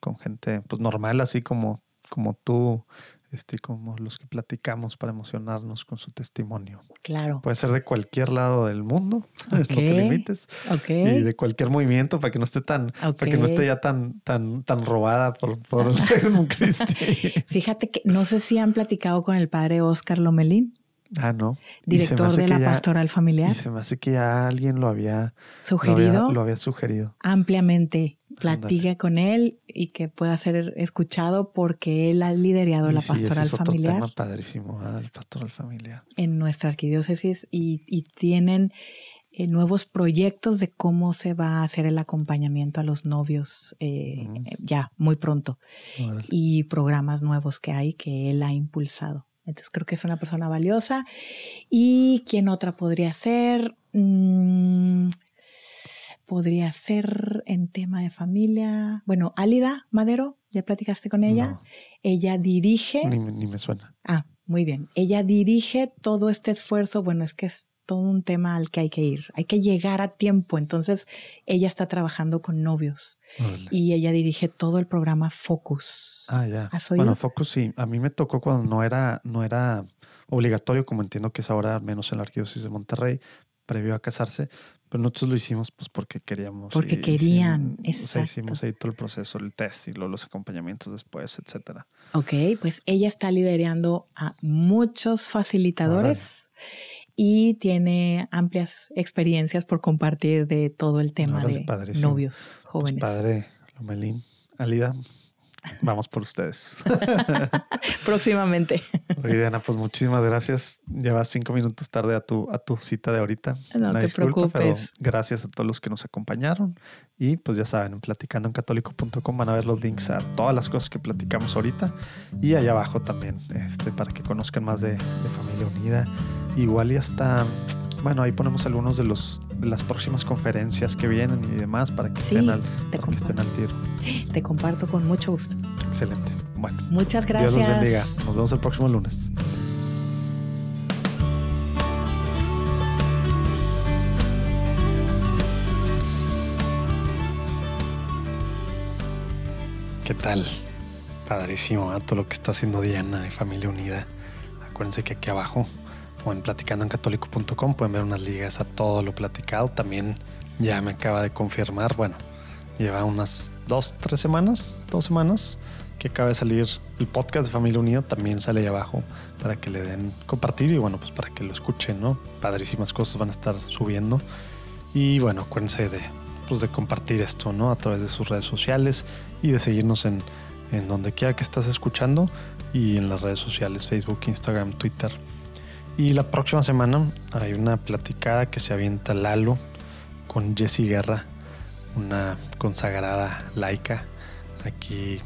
S3: con gente pues normal, así como, como tú, este, como los que platicamos para emocionarnos con su testimonio?
S1: Claro.
S3: Puede ser de cualquier lado del mundo, [laughs] es lo que limites.
S1: Ok.
S3: Y de cualquier movimiento para que no esté tan, para que no esté ya tan, tan, tan robada por, por [laughs] un cristi. [laughs]
S1: Fíjate que no sé si han platicado con el padre Oscar Lomelín,
S3: Ah, no.
S1: Director de la
S3: ya-
S1: pastoral familiar,
S3: Y se me hace que ya alguien lo había
S1: sugerido
S3: Lo había, lo había sugerido.
S1: ampliamente. Platique con él y que pueda ser escuchado porque él ha liderado
S3: Y
S1: la
S3: sí, ese
S1: pastoral
S3: es otro
S1: familiar
S3: tema padrísimo, ah, el pastoral familiar.
S1: en nuestra arquidiócesis y, y tienen eh, nuevos proyectos de cómo se va a hacer el acompañamiento a los novios eh,
S3: Mm.
S1: ya muy pronto y programas nuevos que hay que él ha impulsado. Entonces creo que es una persona valiosa. ¿Y quién otra podría ser? Mm, podría ser en tema de familia. Bueno, Álida Madero, ¿ya platicaste con ella?
S3: No,
S1: Ella dirige.
S3: ni, ni me suena.
S1: Ah, muy bien. Ella dirige todo este esfuerzo. Bueno, es que es todo un tema al que hay que ir. Hay que llegar a tiempo. Entonces, ella está trabajando con novios
S3: Órale.
S1: y ella dirige todo el programa Focus.
S3: Ah, ya. Bueno, Focus sí. A mí me tocó cuando no era, no era obligatorio, como entiendo que es ahora, al menos en la arquidiócesis de Monterrey, previo a casarse. Pero nosotros lo hicimos pues porque queríamos.
S1: Porque
S3: y-
S1: querían,
S3: sí, O sea,
S1: exacto.
S3: hicimos ahí todo el proceso, el test y luego los acompañamientos después, etcétera.
S1: Ok, pues ella está liderando a muchos facilitadores y tiene amplias experiencias por compartir de todo el tema de novios
S3: Pues,
S1: jóvenes.
S3: padre, Lomelín, Alida, vamos por ustedes. [laughs]
S1: Próximamente.
S3: Oye, Diana, pues muchísimas gracias. Llevas cinco minutos tarde a tu, a tu cita de ahorita.
S1: No
S3: Una
S1: te
S3: disculpa, pero
S1: preocupes.
S3: gracias a todos los que nos acompañaron. Y pues ya saben, en platicandoencatólico.com van a ver los links a todas las cosas que platicamos ahorita. Y allá abajo también, este, para que conozcan más de, de Familia Unida. Igual y hasta, bueno, ahí ponemos algunos de los de las próximas conferencias que vienen y demás para que
S1: Sí,
S3: estén al,
S1: te
S3: para que estén al tiro.
S1: Te comparto con mucho gusto.
S3: Excelente. Bueno,
S1: Muchas gracias.
S3: Dios los bendiga. Nos vemos el próximo lunes. ¿Qué tal? Padrísimo, ¿eh? todo lo que está haciendo Diana y Familia Unida. Acuérdense que aquí abajo o en platicandoencatólico.com pueden ver unas ligas a todo lo platicado. También ya me acaba de confirmar, bueno, lleva unas dos, tres semanas, dos semanas que acaba de salir el podcast de Familia Unida. También sale ahí abajo para que le den compartir y bueno, pues para que lo escuchen, ¿no? Padrísimas cosas van a estar subiendo. Y bueno, acuérdense de, pues de compartir esto, ¿no? A través de sus redes sociales y de seguirnos en, en donde quiera que estás escuchando y en las redes sociales, Facebook, Instagram, Twitter. Y la próxima semana hay una platicada que se avienta Lalo con Jessie Guerra, una consagrada laica, aquí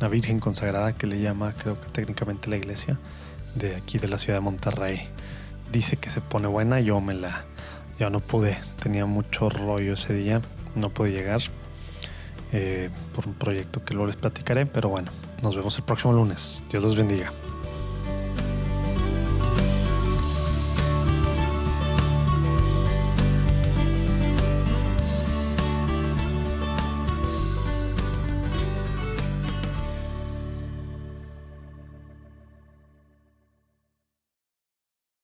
S3: una virgen consagrada que le llama, creo que técnicamente la iglesia, de aquí de la ciudad de Monterrey. Dice que se pone buena, yo me la, yo no pude, tenía mucho rollo ese día, no pude llegar eh, por un proyecto que luego les platicaré, pero bueno, nos vemos el próximo lunes. Dios los bendiga.